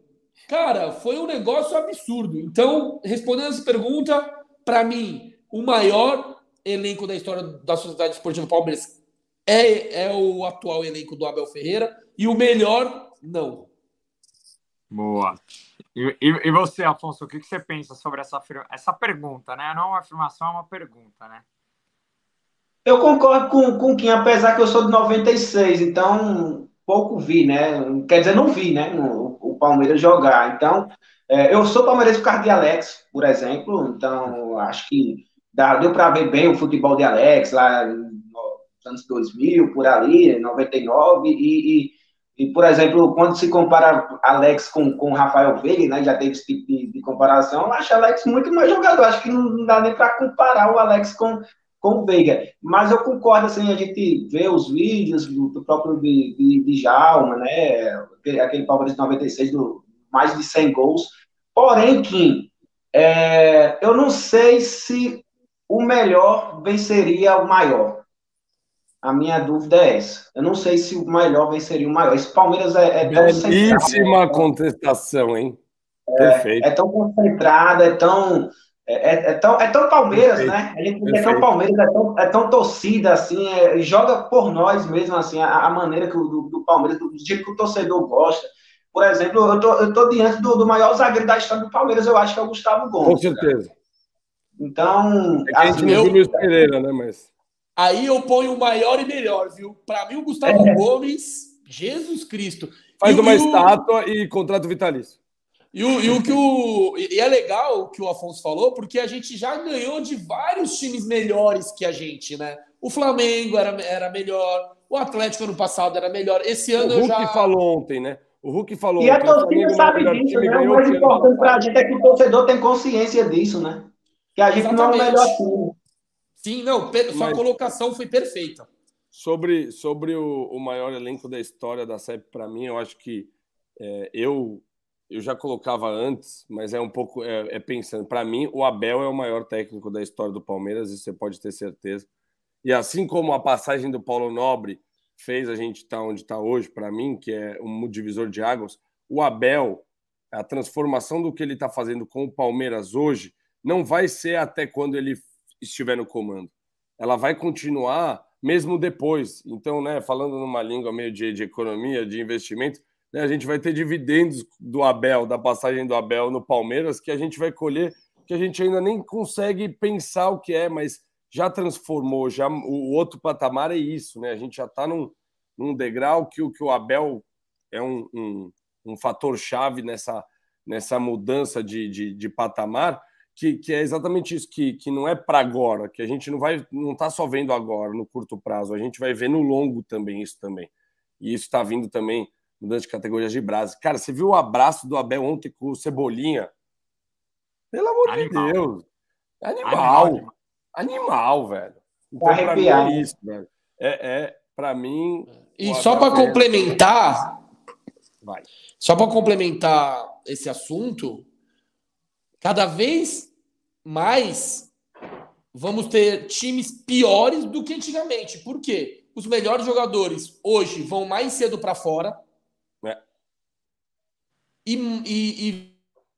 Cara, foi um negócio absurdo. Então, respondendo essa pergunta, para mim, o maior elenco da história da Sociedade Esportiva Palmeiras é, é o atual elenco do Abel Ferreira e o melhor, não. Boa. E, e, e você, Afonso, o que, que você pensa sobre essa, essa pergunta, né? Não é uma afirmação, é uma pergunta, né? Eu concordo com, com o Kim, apesar que eu sou de 96, então pouco vi, né? Quer dizer, não vi, né? O, Palmeiras jogar. Então, é, eu sou palmeirense por causa de Alex, por exemplo, então acho que deu para ver bem o futebol de Alex lá nos anos 2000, por ali, 99, e, e, e por exemplo, quando se compara Alex com, com Rafael Veiga, né, já teve esse tipo de, de comparação, eu acho Alex muito mais jogador, acho que não dá nem para comparar o Alex com, com o Veiga, mas eu concordo, assim, a gente vê os vídeos do, do próprio de, de, de Jalma, né, aquele Palmeiras de 96, do mais de 100 gols, porém, Kim, é, eu não sei se o melhor venceria o maior. A minha dúvida é essa. Eu não sei se o melhor venceria o maior. Esse Palmeiras é, é tão Belíssima né? contestação, hein? É, Perfeito. É tão concentrado, é tão. É, é, é tão, é tão Palmeiras, Perfeito. né? A gente é tão Palmeiras, é tão, é tão torcida, assim, é, joga por nós mesmo, assim, a, a maneira que o do, do Palmeiras, do jeito que o torcedor gosta. Por exemplo, eu tô, eu tô diante do, do maior zagueiro da história do Palmeiras, eu acho que é o Gustavo Gomes. Com certeza. Cara. Então. É que a gente assim, Luiz Pereira, né? Mas. Aí eu ponho o maior e melhor, viu? Para mim, o Gustavo é. Gomes, Jesus Cristo. Faz e uma o, estátua e contrato vitalício. E, o, e o que o. E é legal o que o Afonso falou, porque a gente já ganhou de vários times melhores que a gente, né? O Flamengo era, era melhor, o Atlético ano passado era melhor. Esse ano o Hulk já. falou ontem, né? O Hulk falou. E a torcida sabe disso, né? O mais importante para a gente é que o torcedor tem consciência disso, né? Que a gente Exatamente. não é o melhor time. Sim, não, sua Mas... colocação foi perfeita. Sobre, sobre o, o maior elenco da história da CEP, para mim, eu acho que é, eu, eu já colocava antes, mas é um pouco é, é pensando. Para mim, o Abel é o maior técnico da história do Palmeiras, isso você pode ter certeza. E assim como a passagem do Paulo Nobre fez a gente estar tá onde está hoje, para mim, que é um divisor de águas, o Abel, a transformação do que ele está fazendo com o Palmeiras hoje, não vai ser até quando ele estiver no comando. Ela vai continuar mesmo depois. Então, né, falando numa língua meio de, de economia, de investimento, né, a gente vai ter dividendos do Abel, da passagem do Abel no Palmeiras, que a gente vai colher, que a gente ainda nem consegue pensar o que é, mas já transformou, já o outro patamar é isso, né? A gente já está num, num degrau que, que o Abel é um, um, um fator chave nessa, nessa mudança de, de, de patamar que, que é exatamente isso, que, que não é para agora, que a gente não vai, não está só vendo agora, no curto prazo, a gente vai ver no longo também isso também. E isso está vindo também mudando de categorias de brasa. Cara, você viu o abraço do Abel ontem com o Cebolinha? Pelo amor Animal. de Deus. Animal. Animal, Animal velho. Então, para mim é isso, velho. É, é para mim. E só para complementar. Vai. Só para complementar esse assunto, Cada vez mais vamos ter times piores do que antigamente. Por quê? Os melhores jogadores hoje vão mais cedo para fora. E, e,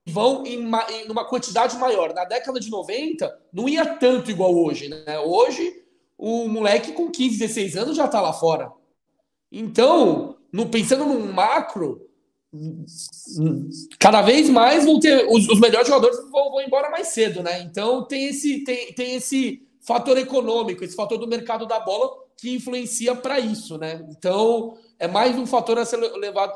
e, vão em, em uma quantidade maior. Na década de 90, não ia tanto igual hoje. Né? Hoje, o moleque com 15, 16 anos já está lá fora. Então, no, pensando num macro, cada vez mais vão ter os, os melhores jogadores vão, vão, embora mais cedo, né? Então tem esse tem, tem esse fator econômico, esse fator do mercado da bola que influencia para isso, né? Então, é mais um fator a ser levado,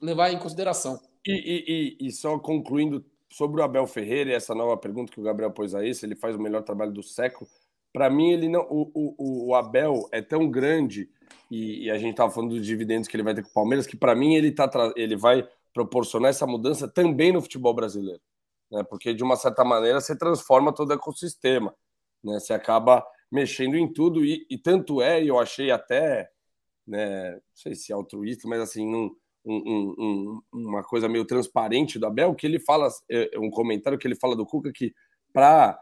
levar em consideração. E, e, e, só concluindo sobre o Abel Ferreira e essa nova pergunta que o Gabriel pôs aí, se ele faz o melhor trabalho do século, para mim ele não, o, o, o, Abel é tão grande e, e a gente estava falando dos dividendos que ele vai ter com o Palmeiras que para mim ele tá ele vai proporcionar essa mudança também no futebol brasileiro, né? Porque de uma certa maneira você transforma todo o ecossistema, né? Você acaba mexendo em tudo e, e tanto é, eu achei até, né, não sei se é altruísta, mas assim, um, um, um, uma coisa meio transparente do Abel, que ele fala, é, é um comentário que ele fala do Cuca que para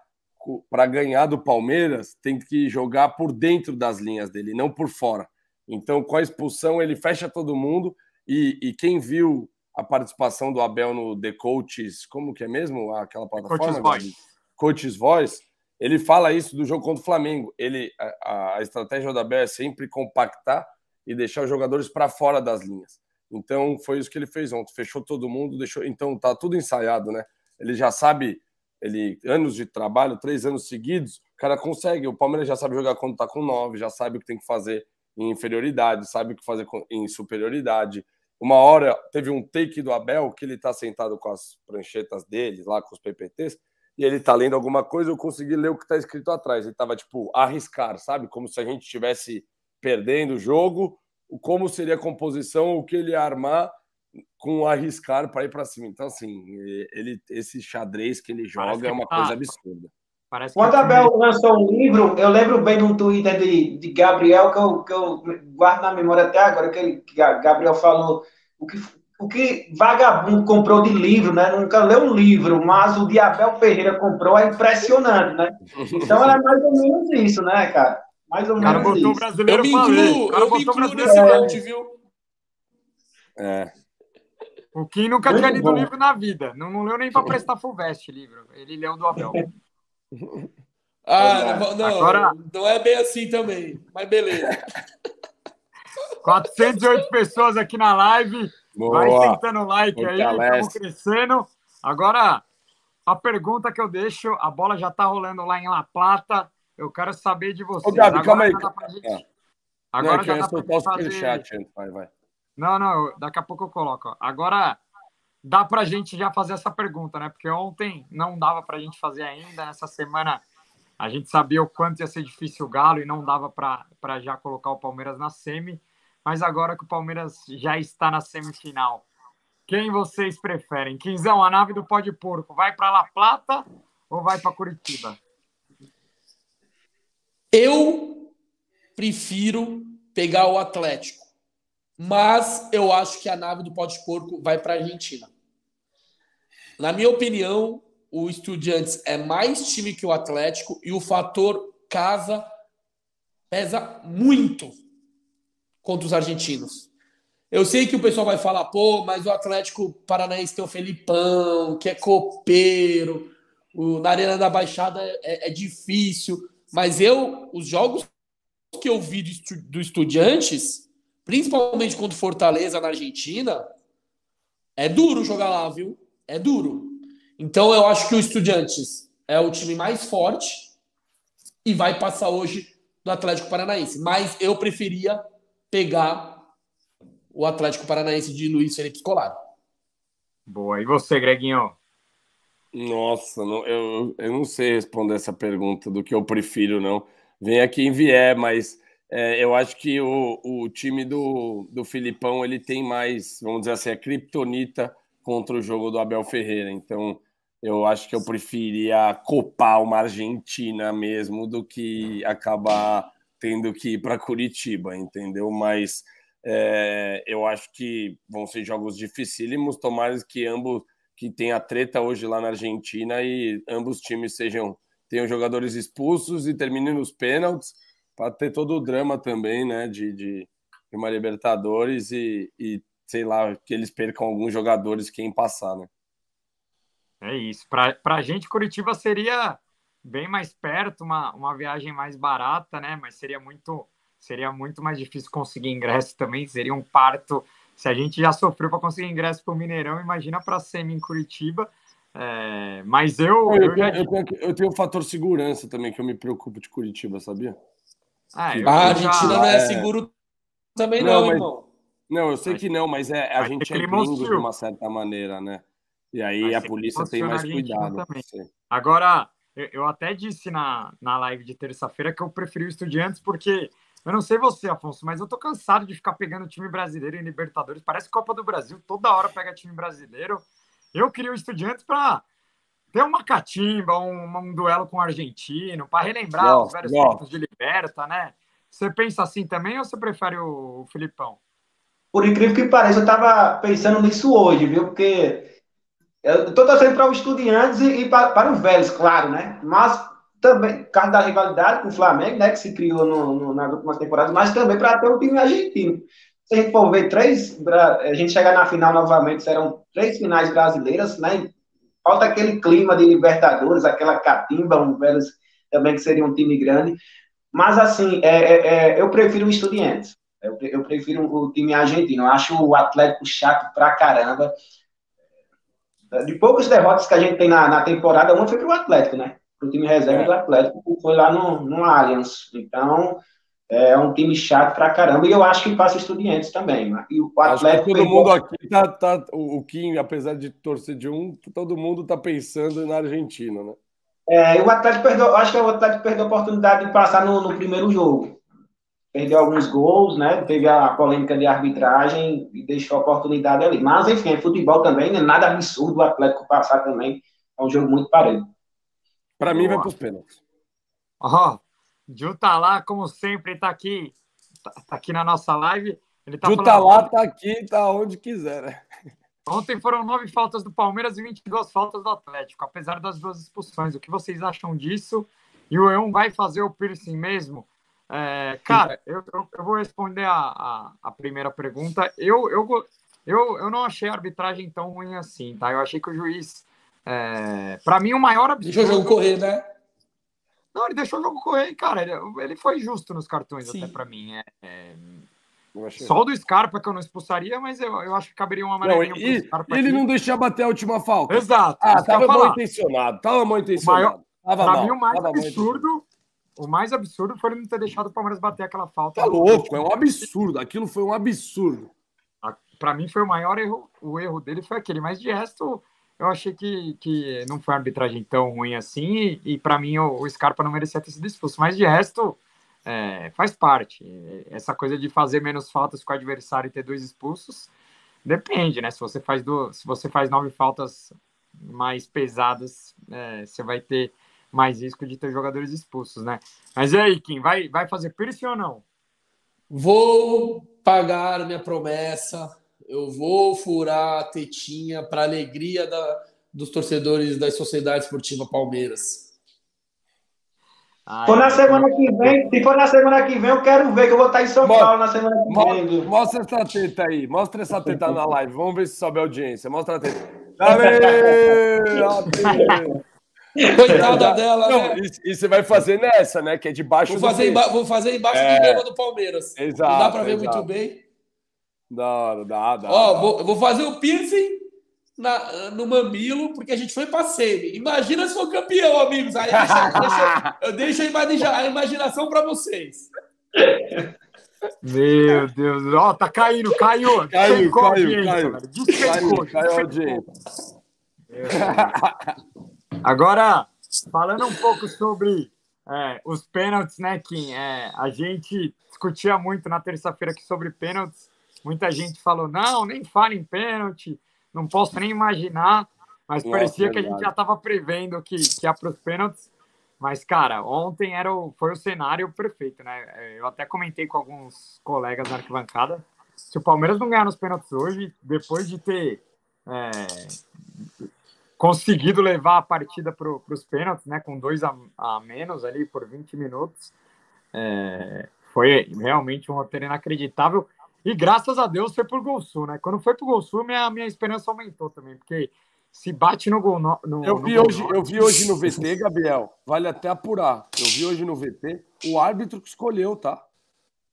para ganhar do Palmeiras tem que jogar por dentro das linhas dele, não por fora. Então, com a expulsão, ele fecha todo mundo. E, e quem viu a participação do Abel no The Coaches, como que é mesmo aquela plataforma? Coaches Voice. Coaches Voice ele fala isso do jogo contra o Flamengo. Ele, a, a estratégia do Abel é sempre compactar e deixar os jogadores para fora das linhas. Então foi isso que ele fez ontem, fechou todo mundo, deixou. Então tá tudo ensaiado, né? Ele já sabe, ele anos de trabalho, três anos seguidos, o cara consegue. O Palmeiras já sabe jogar quando tá com nove, já sabe o que tem que fazer em inferioridade, sabe o que fazer em superioridade. Uma hora teve um take do Abel que ele tá sentado com as pranchetas dele, lá com os PPTs, e ele tá lendo alguma coisa, eu consegui ler o que tá escrito atrás. Ele tava tipo arriscar, sabe? Como se a gente estivesse perdendo o jogo, como seria a composição, o que ele ia armar com arriscar para ir para cima. Então assim, ele esse xadrez que ele joga que é uma tá... coisa absurda. Parece Quando a Abel lançou um livro, eu lembro bem no Twitter de, de Gabriel, que eu, que eu guardo na memória até agora, que, ele, que Gabriel falou o que o que vagabundo comprou de livro, né? Nunca leu um livro, mas o de Abel Ferreira comprou é impressionante, né? Então é mais ou menos isso, né, cara? Mais ou cara menos botou isso. brasileiro eu me incluo, eu me incluo nesse monte, viu? É. O Kim nunca Muito tinha lido bom. livro na vida. Não, não leu nem para prestar Fulvestre livro. Ele leu do Abel. Ah, não, não, Agora... não é bem assim também, mas beleza. 408 pessoas aqui na live. Boa. Vai sentando o like aí, estamos crescendo. Agora, a pergunta que eu deixo, a bola já está rolando lá em La Plata. Eu quero saber de vocês. Ô, Gabi, calma aí. Gente... É. Agora não, já dá pra fazer... chat, vai, vai. Não, não, daqui a pouco eu coloco. Agora dá para a gente já fazer essa pergunta, né? Porque ontem não dava para a gente fazer ainda. Nessa semana a gente sabia o quanto ia ser difícil o Galo e não dava para já colocar o Palmeiras na semi. Mas agora que o Palmeiras já está na semifinal, quem vocês preferem? Quinzão, a nave do pó de porco, vai para La Plata ou vai para Curitiba? Eu prefiro pegar o Atlético, mas eu acho que a nave do pó de porco vai para a Argentina. Na minha opinião, o Estudiantes é mais time que o Atlético e o fator casa pesa muito contra os argentinos. Eu sei que o pessoal vai falar, pô, mas o Atlético Paranaense tem o Felipão, que é copeiro, o, na Arena da Baixada é, é, difícil, mas eu, os jogos que eu vi do, Estudiantes, principalmente contra o Fortaleza na Argentina, é duro jogar lá, viu? É duro. Então eu acho que o Estudiantes é o time mais forte e vai passar hoje do Atlético Paranaense. Mas eu preferia pegar o Atlético Paranaense de Luiz Felipe Scolari. Boa. E você, Greginho? Nossa, não, eu, eu não sei responder essa pergunta do que eu prefiro, não. Vem aqui em vier, mas é, eu acho que o, o time do, do Filipão ele tem mais, vamos dizer assim, a criptonita contra o jogo do Abel Ferreira. Então, eu acho que eu preferia copar uma Argentina mesmo do que acabar tendo que ir para Curitiba, entendeu? Mas é, eu acho que vão ser jogos dificílimos, tomara que ambos que tem a treta hoje lá na Argentina e ambos times sejam tenham jogadores expulsos e terminem nos pênaltis para ter todo o drama também, né, de, de, de uma Libertadores e, e, sei lá, que eles percam alguns jogadores quem passar, né? É isso. Para a gente, Curitiba seria bem mais perto, uma, uma viagem mais barata, né? Mas seria muito seria muito mais difícil conseguir ingresso também, seria um parto. Se a gente já sofreu para conseguir ingresso para o Mineirão, imagina para a Semi em Curitiba. É, mas eu. Eu, eu, já... eu, tenho, eu tenho o fator segurança também, que eu me preocupo de Curitiba, sabia? Ah, a Argentina já... não é, é seguro também, não, não mas... irmão. Não, eu sei que não, mas é, a gente é gringo de uma certa maneira, né? E aí a polícia tem mais cuidado. Agora, eu até disse na, na live de terça-feira que eu preferi o Estudiantes porque eu não sei você, Afonso, mas eu tô cansado de ficar pegando time brasileiro em Libertadores. Parece Copa do Brasil, toda hora pega time brasileiro. Eu queria o Estudiantes para ter uma catimba, um, um, duelo com o argentino, para relembrar não, os velhos tempos de Liberta, né? Você pensa assim também ou você prefere o, o Filipão? Por incrível que pareça, eu estava pensando nisso hoje, viu? Porque eu estou torcendo para os estudiantes e, e para, para os velhos, claro, né? Mas também, por causa da rivalidade com o Flamengo, né, que se criou no, no, nas últimas temporadas, mas também para ter um time argentino. Se a gente for ver três, a gente chegar na final novamente, serão três finais brasileiras, né? Falta aquele clima de Libertadores, aquela catimba, um velhos também que seria um time grande. Mas, assim, é, é, é eu prefiro o Estudiantes. Eu, eu, prefiro o time argentino. Eu acho o Atlético chato pra caramba. De poucas derrotas que a gente tem na, na temporada, uma foi pro Atlético, né? O time reserva é. do Atlético, foi lá no, no Allianz. Então, é um time chato pra caramba, e eu acho que passa estudiantes também. Né? E o Atlético todo mundo aqui tá, tá, o Kim, apesar de torcer de um, todo mundo tá pensando na Argentina, né? É, o Atlético perdeu, acho que o Atlético perdeu a oportunidade de passar no, no primeiro jogo. Perdeu alguns gols, né? Teve a polêmica de arbitragem e deixou a oportunidade ali. Mas, enfim, é futebol também, não é nada absurdo o Atlético passar também. É um jogo muito parelho. Para mim, vai para os pênaltis. Ó, oh, Ju tá lá, como sempre, tá aqui, tá, tá aqui na nossa live. Ele tá Ju tá lá, tá aqui, tá onde quiser, né? Ontem foram nove faltas do Palmeiras e 22 faltas do Atlético, apesar das duas expulsões. O que vocês acham disso? E o E1 vai fazer o piercing mesmo? É, cara, eu, eu, eu, vou responder a, a, a, primeira pergunta. Eu, eu, eu, eu não achei a arbitragem tão ruim assim, tá? Eu achei que o juiz é, para mim, o maior absurdo. Deixou o jogo correr, né? Não, ele deixou o jogo correr, cara. Ele, ele foi justo nos cartões, Sim. até para mim. É, é... Só o do Scarpa que eu não expulsaria, mas eu, eu acho que caberia uma amarelinha não, e, Scarpa. Ele aqui. não deixou bater a última falta. Exato. Ah, tava mal intencionado. Tava mal intencionado. Para pra mim, o mais absurdo. O mais absurdo foi ele não ter deixado o Palmeiras bater aquela falta. Tá louco, é um absurdo. Aquilo foi um absurdo. Para mim foi o maior erro. O erro dele foi aquele, mas de resto, eu achei que, que não foi uma arbitragem tão ruim assim, e, e para mim o, o, Scarpa não merecia ter sido expulso, mas de resto é, faz parte. Essa coisa de fazer menos faltas com o adversário e ter dois expulsos, depende, né? Se você faz, do, se você faz nove faltas mais pesadas, é, você vai ter mais risco de ter jogadores expulsos, né? Mas e aí, Kim, vai, vai fazer piercing ou não? Vou pagar minha promessa eu vou furar a tetinha para alegria da, dos torcedores da Sociedade Esportiva Palmeiras. Ai, for na semana que vem, se for na semana que vem, eu quero ver que eu vou estar em São mostra, Paulo na semana que vem. Mostra essa teta aí, mostra essa teta na live. Vamos ver se sobe a audiência. Mostra a teta. Coitada dela, Não, né? E, você vai fazer nessa, né? Que é debaixo vou fazer do. Vou fazer embaixo é... do grama do Palmeiras. Exato. Não dá para ver exato. muito bem. Dá, dá, dá. Ó, dá. Vou, vou fazer o piercing na, no mamilo, porque a gente foi pra semi. Imagina se for campeão, amigos. Aí deixa, deixa, eu deixo a, imagina, a imaginação para vocês. Meu Deus, ó, tá caindo, caiu. Caiu, caiu, caiu. Caiu, caiu audiência. Agora, falando um pouco sobre é, os pênaltis, né, Kim? É, a gente discutia muito na terça-feira aqui sobre pênaltis. Muita gente falou: não, nem fala em pênalti, não posso nem imaginar. Mas Nossa, parecia que a gente já estava prevendo que, que ia para os pênaltis. Mas, cara, ontem era o, foi o cenário perfeito, né? É, eu até comentei com alguns colegas na arquibancada. Se o Palmeiras não ganhar nos pênaltis hoje, depois de ter é, conseguido levar a partida para os pênaltis, né? Com dois a, a, menos ali por 20 minutos, é, foi realmente um roteiro inacreditável. E graças a Deus foi por Gol Sul, né? Quando foi pro Gol Sul, minha, minha esperança aumentou também, porque se bate no gol. No, no eu, vi no hoje, eu vi hoje no VT, Gabriel, vale até apurar. Eu vi hoje no VT o árbitro que escolheu, tá?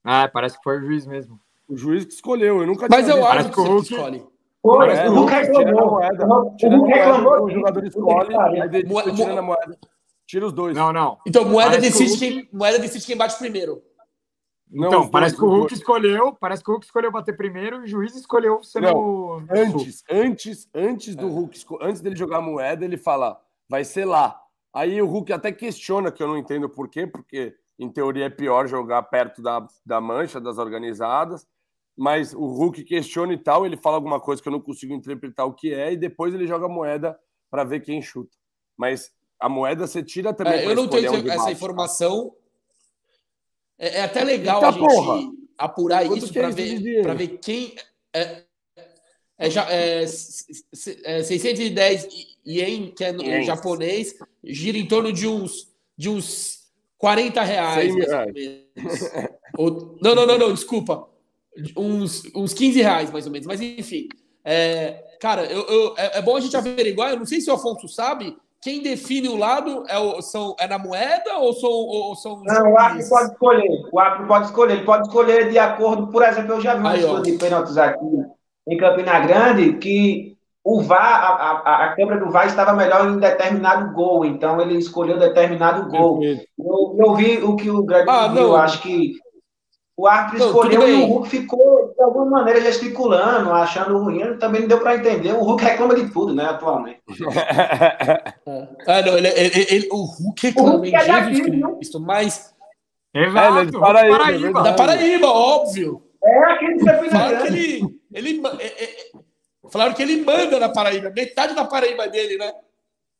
Ah, parece que foi o juiz mesmo. O juiz que escolheu, eu nunca Mas é o árbitro que, que escolhe. Pô, é, o Hulk reclamou. Moeda, tira a moeda, o jogador escolhe, aí tira a moeda. Tira os dois. Não, não. Então, moeda decide, quem, moeda decide quem bate primeiro. Não, então, parece que o Hulk escolheu, parece que o Hulk escolheu bater primeiro e o juiz escolheu ser não. Antes, antes, antes do é. Hulk, antes dele jogar a moeda, ele fala, vai ser lá. Aí o Hulk até questiona, que eu não entendo por quê, porque em teoria é pior jogar perto da, da mancha das organizadas, mas o Hulk questiona e tal, ele fala alguma coisa que eu não consigo interpretar o que é, e depois ele joga a moeda para ver quem chuta. Mas a moeda você tira também. É, eu não tenho essa baixo, informação. É, é, até legal Eita, a gente porra. apurar Quanto isso para é ver, ver quem. É, é, é, 610 ien, que é ien. japonês, gira em torno de uns, de uns 40 reais. Ou, não, não, não, não, desculpa. Uns, uns 15 reais, mais ou menos. Mas, enfim. É, cara, eu, eu, é, é, bom a gente averiguar. Eu não sei se o Afonso sabe. Quem define o lado é, o, são, é na moeda ou são, ou são Não, o árbitro pode escolher. O árbitro pode escolher. Ele pode escolher de acordo. Por exemplo, eu já vi uma escolha de pênaltis aqui em Campina Grande que o VAR, a, a, a, câmera do VAR estava melhor em determinado gol, então ele escolheu determinado gol. Eu, eu vi o que o Greg ah, viu, acho que o árbitro não, escolheu e o Hulk ficou, de alguma maneira, gesticulando, achando ruim. Também não deu para entender. O Hulk reclama de tudo, né, atualmente. ah, não, ele, ele, ele, o Hulk reclama o Hulk é Jesus Cristo, mas... Exato, é, Paraíba, Paraíba. Da Paraíba, óbvio. É aquele que Falaram que ele, ele, é, é, falaram que ele manda na Paraíba, metade da Paraíba dele, né?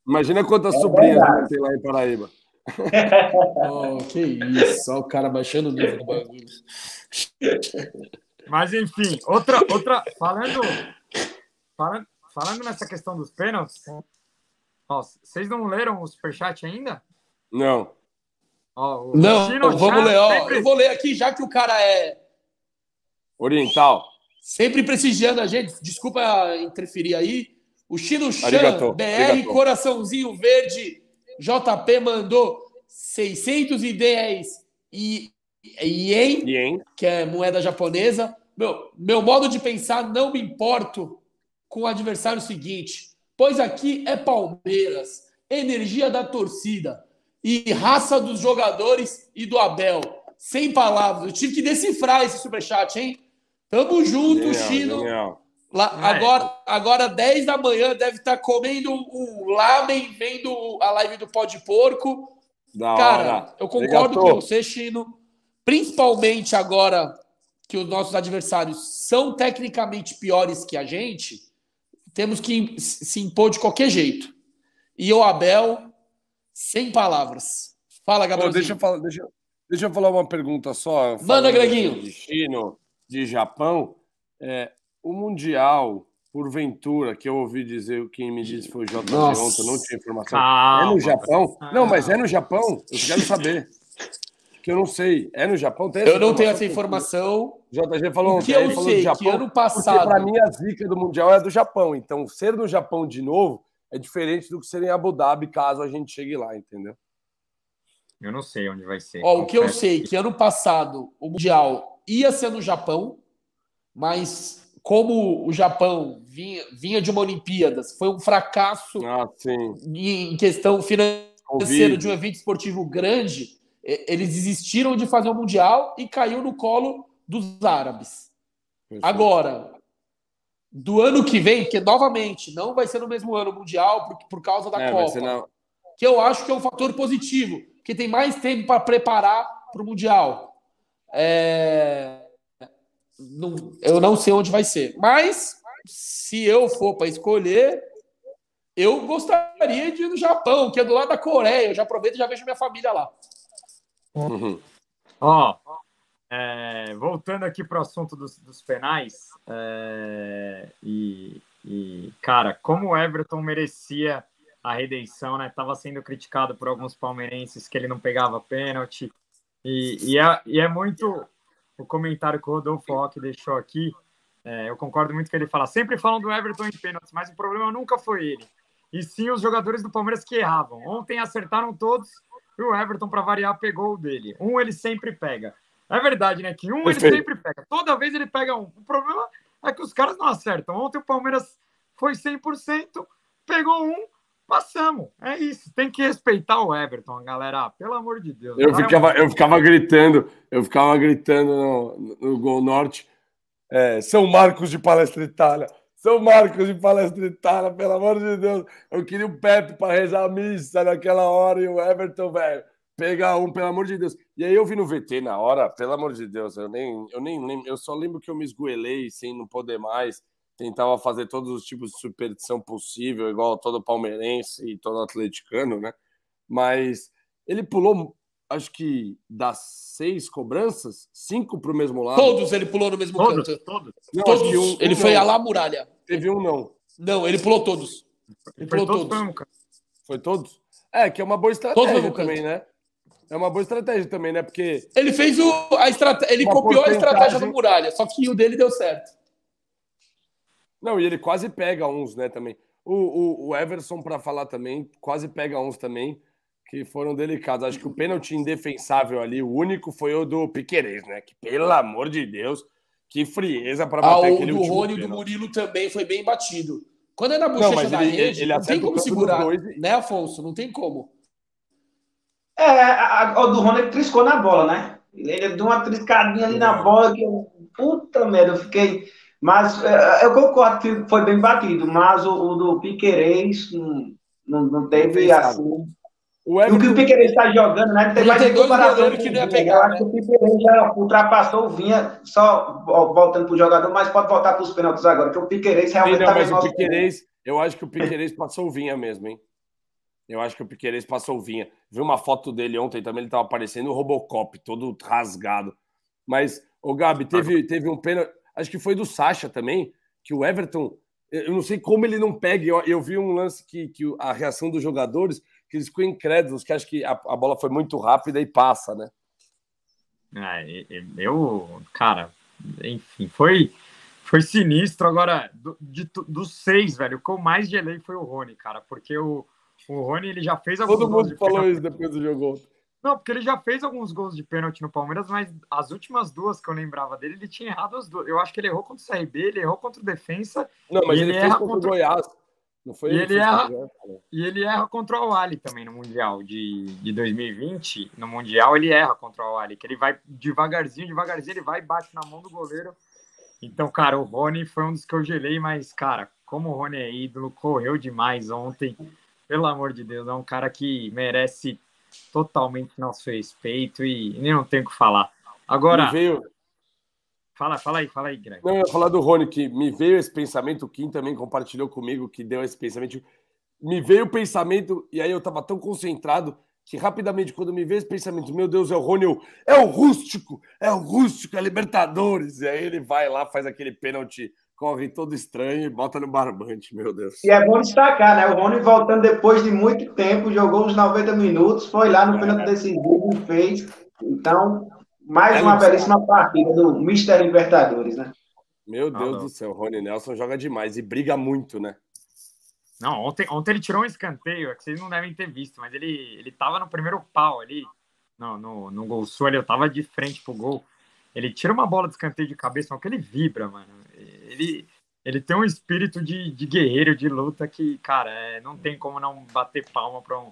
Imagina quantas é sobrinhas tem lá em Paraíba. oh, que isso, olha o cara baixando o nível do bagulho. Mas enfim, outra, outra, falando, falando, falando nessa questão dos pênaltis, ó, vocês não leram o superchat ainda? Não. Ó, não, vamos ler, ó, sempre... eu vou ler aqui, já que o cara é oriental, sempre prestigiando a gente, desculpa interferir aí, o Chino Chan, BR, Arigato. coraçãozinho verde, JP mandou 610 e ien, ien, que é moeda japonesa. Meu, meu modo de pensar, não me importo com o adversário seguinte, pois aqui é Palmeiras, energia da torcida e raça dos jogadores e do Abel. Sem palavras, eu tive que decifrar esse superchat, hein? Tamo junto, genial, Chino. Genial. Lá, é. agora, agora, 10 da manhã, deve estar tá comendo um lamen, vendo a live do Pó de Porco. Da Cara, hora. eu concordo com você, Chino. Principalmente agora que os nossos adversários são tecnicamente piores que a gente, temos que se impor de qualquer jeito. E o Abel, sem palavras. Fala, Gabriel. Deixa, eu falar, deixa, deixa eu falar uma pergunta só. Manda, Greguinho. De Chino, de Japão. É, o Mundial, porventura, que eu ouvi dizer, quem me disse foi o JG ontem, eu não tinha informação. Calma. É no Japão? Não, mas é no Japão, eu quero saber. Que eu não sei. É no Japão? Tem eu não tenho essa informação. JG falou ontem, que eu falou sei, Japão, que ano passado. Para mim, a zica do Mundial é do Japão. Então, ser no Japão de novo é diferente do que ser em Abu Dhabi, caso a gente chegue lá, entendeu? Eu não sei onde vai ser. Ó, o que eu sei que ano passado o Mundial ia ser no Japão, mas como o Japão vinha, vinha de uma Olimpíadas, foi um fracasso ah, em questão financeira de um evento esportivo grande, eles desistiram de fazer o Mundial e caiu no colo dos árabes. Agora, do ano que vem, que novamente não vai ser no mesmo ano Mundial por, por causa da é, Copa, que eu acho que é um fator positivo, que tem mais tempo para preparar para o Mundial. É não, eu não sei onde vai ser. Mas, se eu for para escolher, eu gostaria de ir no Japão, que é do lado da Coreia. Eu já aproveito e já vejo minha família lá. Uhum. Ó, é, voltando aqui para o assunto dos, dos penais, é, e, e, cara, como o Everton merecia a redenção, né? Tava sendo criticado por alguns palmeirenses que ele não pegava pênalti. E, e, é, e é muito o comentário que o Rodolfo Roque deixou aqui, é, eu concordo muito que ele fala. Sempre falam do Everton em pênaltis, mas o problema nunca foi ele. E sim os jogadores do Palmeiras que erravam. Ontem acertaram todos e o Everton, para variar, pegou o dele. Um ele sempre pega. É verdade, né? Que um ele sempre pega. Toda vez ele pega um. O problema é que os caras não acertam. Ontem o Palmeiras foi 100%, pegou um, Passamos, é isso. Tem que respeitar o Everton, galera. Pelo amor de Deus. Eu ficava, eu ficava gritando, eu ficava gritando no, no Gol Norte. É, São Marcos de Palestra Itália. São Marcos de Palestra Itália, pelo amor de Deus. Eu queria o Pepe para rezar a missa naquela hora e o Everton, velho. Pegar um, pelo amor de Deus. E aí eu vi no VT na hora, pelo amor de Deus, eu nem, eu nem lembro, eu só lembro que eu me esgoelei sem não poder mais tentava fazer todos os tipos de superstição possível, igual todo palmeirense e todo atleticano, né? Mas ele pulou, acho que das seis cobranças, cinco para o mesmo lado. Todos ele pulou no mesmo todos, canto. Todos. Não, todos. Um, ele um foi não. a lá muralha. Teve um não. Não, ele pulou todos. Ele pulou todos. todos. Foi todos? É, que é uma boa estratégia também, né? É uma boa estratégia também, né? Porque. Ele fez o, a estratégia. Ele copiou a estratégia do Muralha, só que o dele deu certo. Não, e ele quase pega uns, né, também. O, o, o Everson, para falar também, quase pega uns também, que foram delicados. Acho que o pênalti indefensável ali, o único foi o do Piquerez, né? Que, pelo amor de Deus, que frieza para bater ah, aquele o do Rony e do Murilo também foi bem batido. Quando é na bochecha da ele, rede, ele não tem como segurar, dois... né, Afonso? Não tem como. É, a, a, o do Rony ele triscou na bola, né? Ele deu uma triscadinha ali é. na bola que eu, puta merda, eu fiquei mas é, eu concordo que foi bem batido, mas o, o do Piquerez não, não, não teve assim. O, Everton... o que o Piquerez está jogando, né? Tem mais tem comparação que não ia pegar. Eu acho né? que o Piquerez já ultrapassou o Vinha, só voltando para o jogador, mas pode voltar para os pênaltis agora, que o Piquerez realmente está mas o Piquerez, Eu acho que o Piquerez passou o Vinha mesmo, hein? Eu acho que o Piquerez passou o Vinha. Vi uma foto dele ontem também, ele estava aparecendo o Robocop, todo rasgado. Mas, o Gabi, teve, teve um pênalti acho que foi do Sacha também, que o Everton, eu não sei como ele não pega. Eu, eu vi um lance que, que a reação dos jogadores, que eles ficam incrédulos, que acho que a, a bola foi muito rápida e passa, né? É, eu, cara, enfim, foi, foi sinistro. Agora, do, de, dos seis, velho, o que eu mais gelei foi o Rony, cara, porque o, o Rony ele já fez alguns Todo mundo falou isso depois do jogo. Não, porque ele já fez alguns gols de pênalti no Palmeiras, mas as últimas duas que eu lembrava dele, ele tinha errado as duas. Eu acho que ele errou contra o CRB, ele errou contra o Defensa. Não, mas ele, ele erra contra, contra o Goiás. Não foi e ele erra, e ele erra contra o Ali também no Mundial de, de 2020. No Mundial ele erra contra o Ali, que ele vai devagarzinho, devagarzinho, ele vai e bate na mão do goleiro. Então, cara, o Rony foi um dos que eu gelei, mas, cara, como o Rony é ídolo, correu demais ontem. Pelo amor de Deus, é um cara que merece totalmente nosso respeito e nem não tenho o que falar. Agora. Me veio... Fala, fala aí, fala aí, Greg. Não, eu ia falar do Rony, que me veio esse pensamento, o Kim também compartilhou comigo, que deu esse pensamento. Me veio o pensamento, e aí eu tava tão concentrado que rapidamente, quando me veio esse pensamento, meu Deus, é o Rony, eu, é o rústico, é o rústico, é Libertadores. E aí ele vai lá, faz aquele pênalti corre todo estranho e bota no barbante, meu Deus. E é bom destacar, né? O Rony voltando depois de muito tempo, jogou uns 90 minutos, foi lá no pênalti é. decisivo e fez. Então, mais é uma belíssima partida do Mister Libertadores, né? Meu Deus do céu, o Rony Nelson joga demais e briga muito, né? Não, ontem, ontem ele tirou um escanteio, é que vocês não devem ter visto, mas ele, ele tava no primeiro pau ali, no, no, no gol sul, ele tava de frente pro gol. Ele tira uma bola de escanteio de cabeça, que ele vibra, mano. Ele, ele tem um espírito de, de guerreiro, de luta que, cara, é, não tem como não bater palma para um,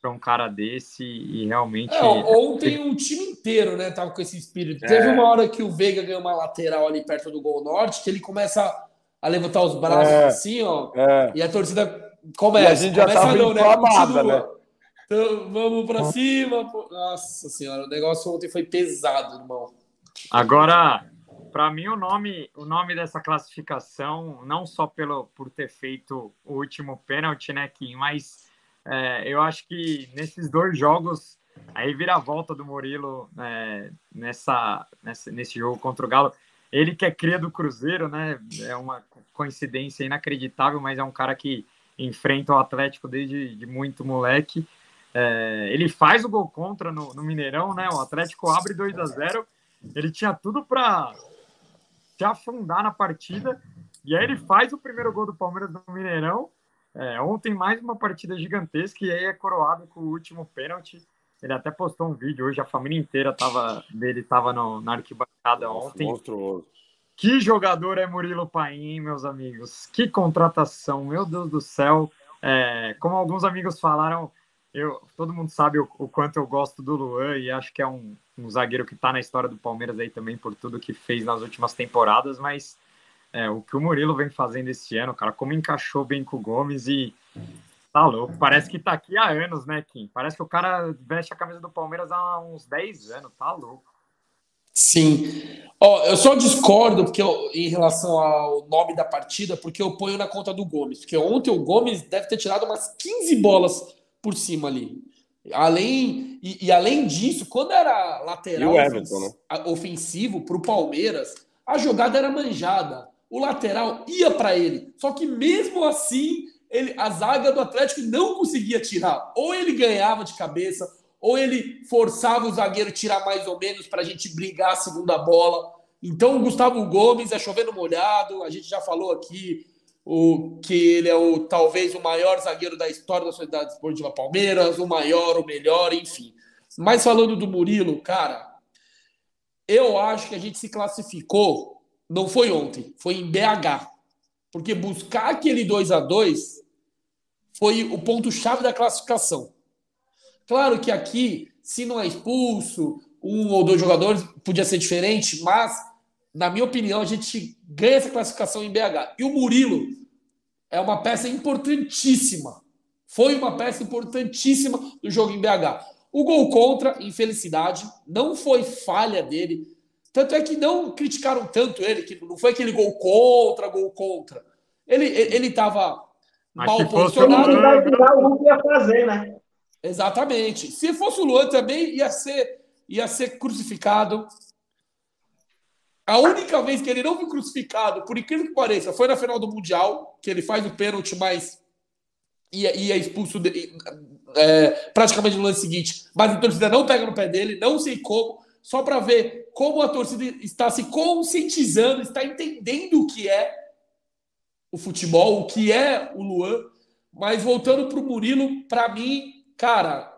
pra um cara desse e realmente. É, ontem o time inteiro, né, tava com esse espírito. É. Teve uma hora que o Veiga ganhou uma lateral ali perto do Gol Norte, que ele começa a levantar os braços é. assim, ó, é. e a torcida começa. E a gente já começa, tava não, né? né? Então, vamos para cima. Nossa senhora, o negócio ontem foi pesado, irmão. Agora, para mim o nome, o nome dessa classificação, não só pelo por ter feito o último pênalti, né, Kim, mas é, eu acho que nesses dois jogos, aí vira a volta do Murilo é, nessa, nessa, nesse jogo contra o Galo. Ele que é cria do Cruzeiro, né? É uma coincidência inacreditável, mas é um cara que enfrenta o Atlético desde de muito moleque. É, ele faz o gol contra no, no Mineirão, né? O Atlético abre 2 a 0 ele tinha tudo para se afundar na partida. E aí ele faz o primeiro gol do Palmeiras no Mineirão. É, ontem mais uma partida gigantesca e aí é coroado com o último pênalti. Ele até postou um vídeo hoje, a família inteira tava, dele estava na arquibancada ontem. Monstruoso. Que jogador é Murilo Paim, meus amigos? Que contratação, meu Deus do céu. É, como alguns amigos falaram, eu, todo mundo sabe o, o, quanto eu gosto do Luan e acho que é um, um zagueiro que está na história do Palmeiras aí também por tudo que fez nas últimas temporadas, mas é, o que o Murilo vem fazendo esse ano, cara, como encaixou bem com o Gomes e tá louco. Parece que tá aqui há anos, né, Kim? Parece que o cara veste a camisa do Palmeiras há uns 10 anos, tá louco. Sim. Ó, eu só discordo porque eu, em relação ao nome da partida, porque eu ponho na conta do Gomes. Porque ontem o Gomes deve ter tirado umas 15 bolas por cima ali. Além, e, e além disso, quando era lateral Everton, né? ofensivo para o Palmeiras, a jogada era manjada. O lateral ia para ele. Só que mesmo assim, ele, a zaga do Atlético não conseguia tirar. Ou ele ganhava de cabeça, ou ele forçava o zagueiro a tirar mais ou menos para a gente brigar a segunda bola. Então, o Gustavo Gomes é chovendo molhado. A gente já falou aqui o que ele é o talvez o maior zagueiro da história da Sociedade Esportiva Palmeiras, o maior, o melhor, enfim. Mas falando do Murilo, cara, eu acho que a gente se classificou, não foi ontem, foi em BH. Porque buscar aquele 2 a 2 foi o ponto-chave da classificação. Claro que aqui, se não é expulso, um ou dois jogadores, podia ser diferente, mas na minha opinião, a gente ganha essa classificação em BH. E o Murilo é uma peça importantíssima. Foi uma peça importantíssima do jogo em BH. O gol contra, infelicidade, não foi falha dele. Tanto é que não criticaram tanto ele, que não foi aquele gol contra, gol contra. Ele ele estava mal posicionado. O ia fazer, né? Exatamente. Se fosse o Luan também ia ser ia ser crucificado. A única vez que ele não foi crucificado, por incrível que pareça, foi na final do Mundial, que ele faz o pênalti, mas ia, ia expulso de, é, praticamente no lance seguinte. Mas a torcida não pega no pé dele, não sei como, só para ver como a torcida está se conscientizando, está entendendo o que é o futebol, o que é o Luan. Mas voltando para o Murilo, para mim, cara,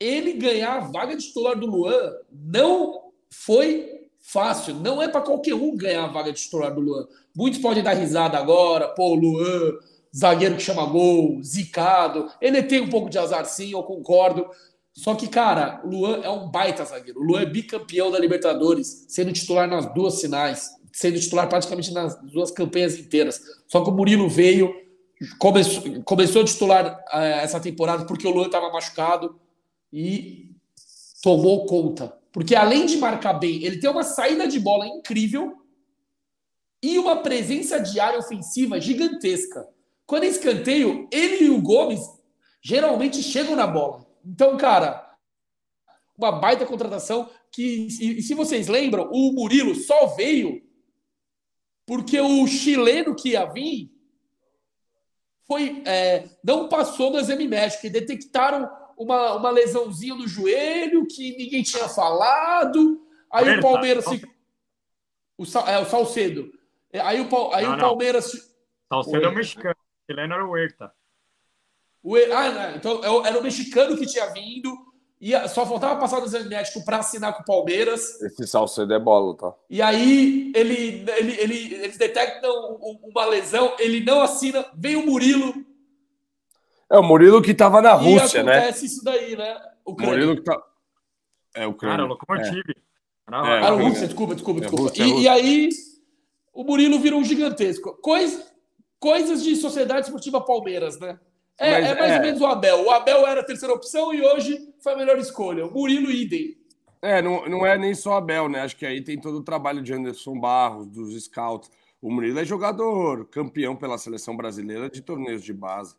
ele ganhar a vaga de titular do Luan não foi fácil. Não é para qualquer um ganhar a vaga de titular do Luan. Muitos podem dar risada agora, pô, Luan, zagueiro que chama gol, zicado. Ele tem um pouco de azar, sim, eu concordo. Só que, cara, o Luan é um baita zagueiro. O Luan é bicampeão da Libertadores, sendo titular nas duas finais, sendo titular praticamente nas duas campanhas inteiras. Só que o Murilo veio, começou, começou a titular é, essa temporada porque o Luan estava machucado e tomou conta. Porque além de marcar bem, ele tem uma saída de bola incrível e uma presença de área ofensiva gigantesca. Quando é escanteio, ele e o Gomes geralmente chegam na bola. Então, cara, uma baita contratação que, e, se vocês lembram, o Murilo só veio porque o chileno que ia vir foi, é, não passou no exame médico e detectaram uma, uma lesãozinha no joelho que ninguém tinha falado. Aí o Palmeiras se. O, é, o Salcedo. Aí o, aí não, o Palmeiras. Não. Salcedo é o mexicano. O chileno era o Huerta. O, ah, não, então é era o mexicano que tinha vindo. E só faltava passar no exame médico para assinar com o Palmeiras. Esse Salcedo é bola, tá? E aí ele, ele, ele, eles detectam uma lesão, ele não assina, vem o Murilo, é o Murilo que estava na Rússia, né? acontece isso daí, né? O Murilo que tá. É o Cara, Locomotive. É. É, a Rússia, desculpa, desculpa, desculpa. Rússia, e, e, aí o Murilo virou um gigantesco. Coisa, coisas de Sociedade Esportiva Palmeiras, né? É, Mas, é mais ou é. menos o Abel. O Abel era a terceira opção e hoje foi a melhor escolha. O Murilo idem. É, não, não é nem só Abel, né? Acho que aí tem todo o trabalho de Anderson Barros, dos scouts. O Murilo é jogador campeão pela seleção brasileira de torneios de base.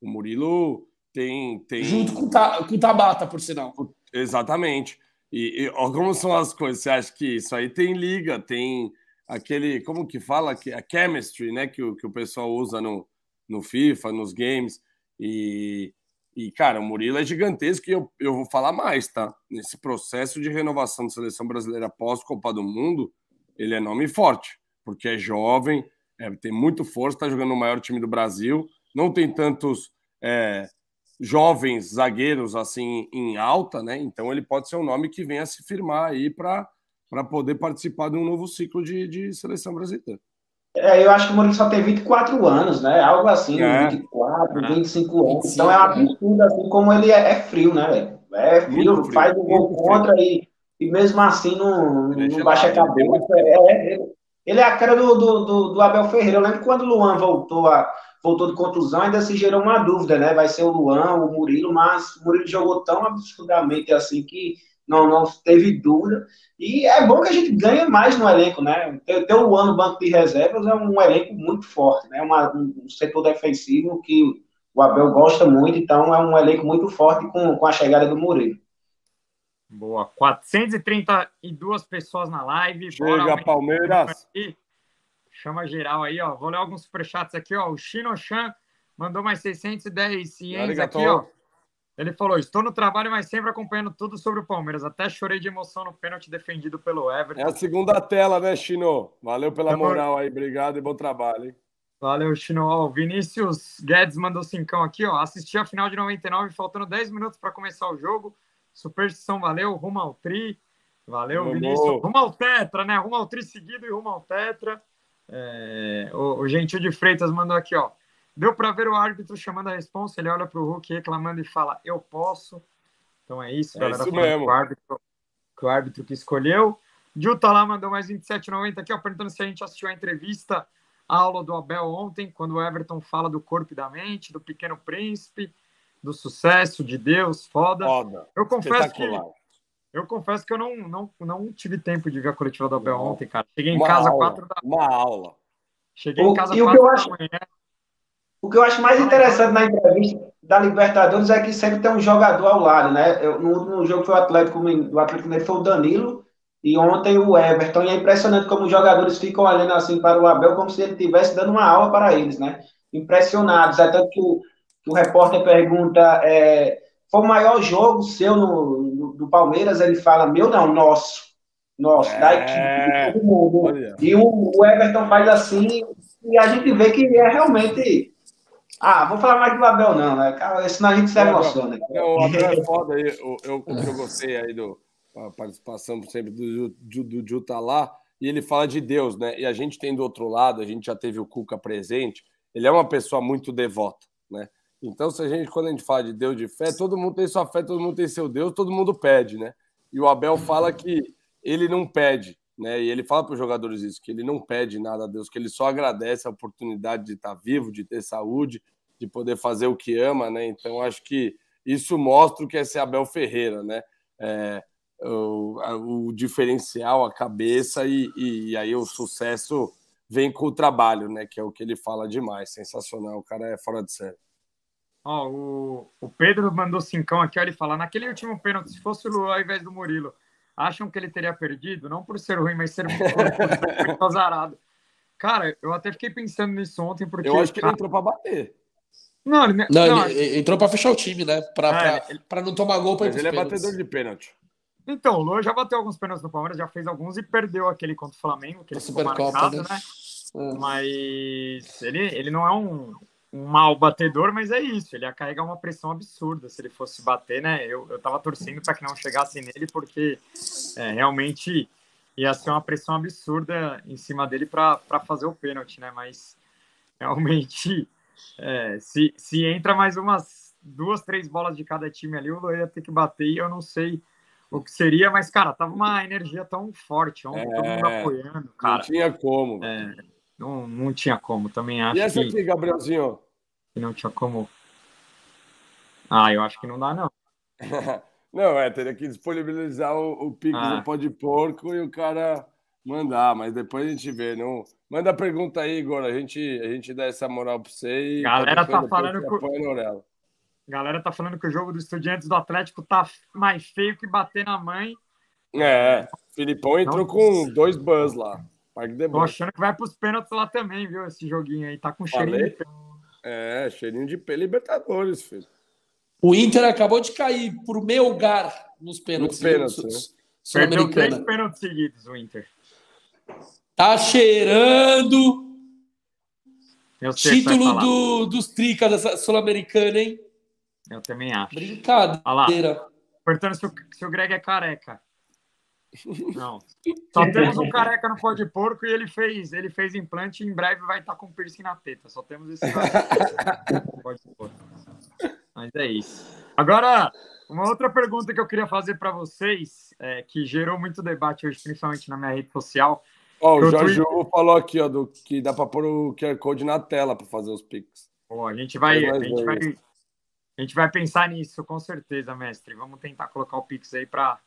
O Murilo tem. tem... Junto com, ta, com o Tabata, por sinal. Exatamente. E, e ó, como são as coisas? Você acha que isso aí tem liga, tem aquele. Como que fala? A chemistry, né? Que o, que o pessoal usa no, no FIFA, nos games. E, e, cara, o Murilo é gigantesco e eu, eu vou falar mais, tá? Nesse processo de renovação da seleção brasileira pós-Copa do Mundo, ele é nome forte, porque é jovem, é, tem muito força, está jogando no maior time do Brasil não tem tantos é, jovens zagueiros assim em alta, né? Então ele pode ser um nome que venha se firmar aí para poder participar de um novo ciclo de, de seleção brasileira. É, eu acho que o Murilo só tem 24 anos, né? Algo assim, é. 24, 25 é. anos. Então é um absurdo, assim, como ele é, é frio, né, velho? É frio, frio faz o um gol contra e, e mesmo assim não, não baixa a cabeça. É, ele, é a cara do, do, do, do, Abel Ferreira. Eu lembro quando o Luan voltou, a, voltou de contusão, ainda se gerou uma dúvida, né? Vai ser o Luan, o Murilo, mas o Murilo jogou tão absurdamente assim que não, não teve dúvida. E é bom que a gente ganhe mais no elenco, né? Ter, ter o Luan no banco de reservas é um elenco muito forte, né? Uma, um setor defensivo que o Abel gosta muito, então é um elenco muito forte com, com a chegada do Murilo. Boa. 432 pessoas na live. Chega, Bora, Palmeiras. Chama geral aí, ó. Vou ler alguns superchats aqui, ó. O Chino Chan mandou mais 610 ciências aqui, ó. Ele falou: Estou no trabalho, mas sempre acompanhando tudo sobre o Palmeiras. Até chorei de emoção no pênalti defendido pelo Everton. É a segunda tela, né, Chino? Valeu pela moral aí, obrigado e bom trabalho, hein? Valeu, Chino. Ó, o Vinícius Guedes mandou cincão aqui, ó. Assisti a final de 99, faltando 10 minutos para começar o jogo. Superstição, valeu. Rumo ao Tri. Valeu, Vamos. Vinícius. Rumo ao Tetra, né? Rumo ao Tri seguido e rumo ao Tetra. É... O, o Gentil de Freitas mandou aqui, ó. Deu para ver o árbitro chamando a responsa. Ele olha para o Hulk reclamando e fala: Eu posso. Então é isso, é galera. Isso mesmo. O árbitro, que o árbitro que escolheu. Juta lá mandou mais 27,90 aqui, ó, perguntando se a gente assistiu a entrevista, a aula do Abel ontem, quando o Everton fala do corpo e da mente, do pequeno príncipe do sucesso de Deus, foda. foda. Eu confesso que eu confesso que eu não, não, não tive tempo de ver a coletiva do Abel ontem, cara. Cheguei em uma casa aula, quatro da Uma aula. Cheguei o, em casa quatro da acho, manhã. O que eu acho mais interessante na entrevista da Libertadores é que sempre tem um jogador ao lado, né? Eu, no último jogo foi o Atlético, o Atlético Mineiro foi o Danilo e ontem o Everton. E é impressionante como os jogadores ficam olhando assim para o Abel como se ele estivesse dando uma aula para eles, né? Impressionados. Até que o, que o repórter pergunta: é, foi o maior jogo seu no, no, do Palmeiras? Ele fala: meu não, nosso. Nosso, é, da equipe, de todo mundo. Olha. E o, o, Everton faz assim, e a gente vê que é realmente. Ah, vou falar mais do Abel, não, né? Cara, senão a gente se emociona. Não, o Abel é foda aí. Eu, eu, gostei aí do a participação sempre do, do, do Ju tá lá, e ele fala de Deus, né? E a gente tem do outro lado, a gente já teve o Cuca presente, ele é uma pessoa muito devota, né? Então, se a gente, quando a gente fala de Deus de fé, todo mundo tem sua fé, todo mundo tem seu Deus, todo mundo pede, né? E o Abel fala que ele não pede, né? E ele fala para os jogadores isso, que ele não pede nada a Deus, que ele só agradece a oportunidade de estar vivo, de ter saúde, de poder fazer o que ama, né? Então, acho que isso mostra o que é ser Abel Ferreira, né? É, o, o, diferencial, a cabeça e, e, e aí o sucesso vem com o trabalho, né? Que é o que ele fala demais. Sensacional, o cara é fora de série. Ó, o, o Pedro mandou cincão aqui, ó, ele fala, naquele último pênalti, se fosse o Luan ao invés do Murilo, acham que ele teria perdido? Não por ser ruim, mas ser muito azarado. Cara, eu até fiquei pensando nisso ontem, porque... Eu acho que cara... ele entrou pra bater. Não, ele, não, não ele entrou para fechar o time, né? Para é, ele... não tomar gol para Mas ele é batedor de pênalti. Então, o Luan já bateu alguns pênaltis no Palmeiras, já fez alguns e perdeu aquele contra o Flamengo, que ele Supercopa, né? né? É. Mas ele, ele não é um, um mal batedor, mas é isso, ele ia carregar uma pressão absurda se ele fosse bater, né? Eu, eu tava torcendo para que não chegasse nele, porque é, realmente ia ser uma pressão absurda em cima dele para fazer o pênalti, né? Mas realmente, é, se, se entra mais umas duas, três bolas de cada time ali, o Luan ia ter que bater e eu não sei o que seria, mas, cara, tava uma energia tão forte ontem, é, todo mundo é, apoiando, cara. Não tinha como. É, não, não tinha como, também acho. E essa aqui, Gabrielzinho? Que não tinha como. Ah, eu acho que não dá, não. não, é, teria que disponibilizar o, o Pix ah. do pó de porco e o cara mandar, mas depois a gente vê. Não... Manda a pergunta aí, Igor. A gente, a gente dá essa moral pra você e. Galera tá falando que. Galera tá falando que o jogo do Estudiantes do Atlético tá mais feio que bater na mãe. É, Filipão entrou não, com dois bans lá. Tô achando que vai pros pênaltis lá também, viu? Esse joguinho aí. Tá com cheirinho de É, cheirinho de P Libertadores, filho. O Inter acabou de cair pro meu lugar nos pênaltis. Nos pênaltis, né? Perdeu três pênaltis seguidos, o Inter. Tá cheirando. Título do, dos Tricas dessa Sul-Americana, hein? Eu também acho. Brincadeira. Perguntando se o, se o Greg é careca. Não. Só temos um careca no pó de porco e ele fez, ele fez implante e em breve vai estar com piercing na teta. Só temos esse Mas é isso. Agora, uma outra pergunta que eu queria fazer para vocês, é, que gerou muito debate hoje, principalmente na minha rede social. Ó, o Jorge Hugo falou aqui, ó, do, que dá para pôr o QR Code na tela para fazer os pics. Pô, a gente vai, a gente vai, a gente vai pensar nisso, com certeza, mestre. Vamos tentar colocar o Pix aí para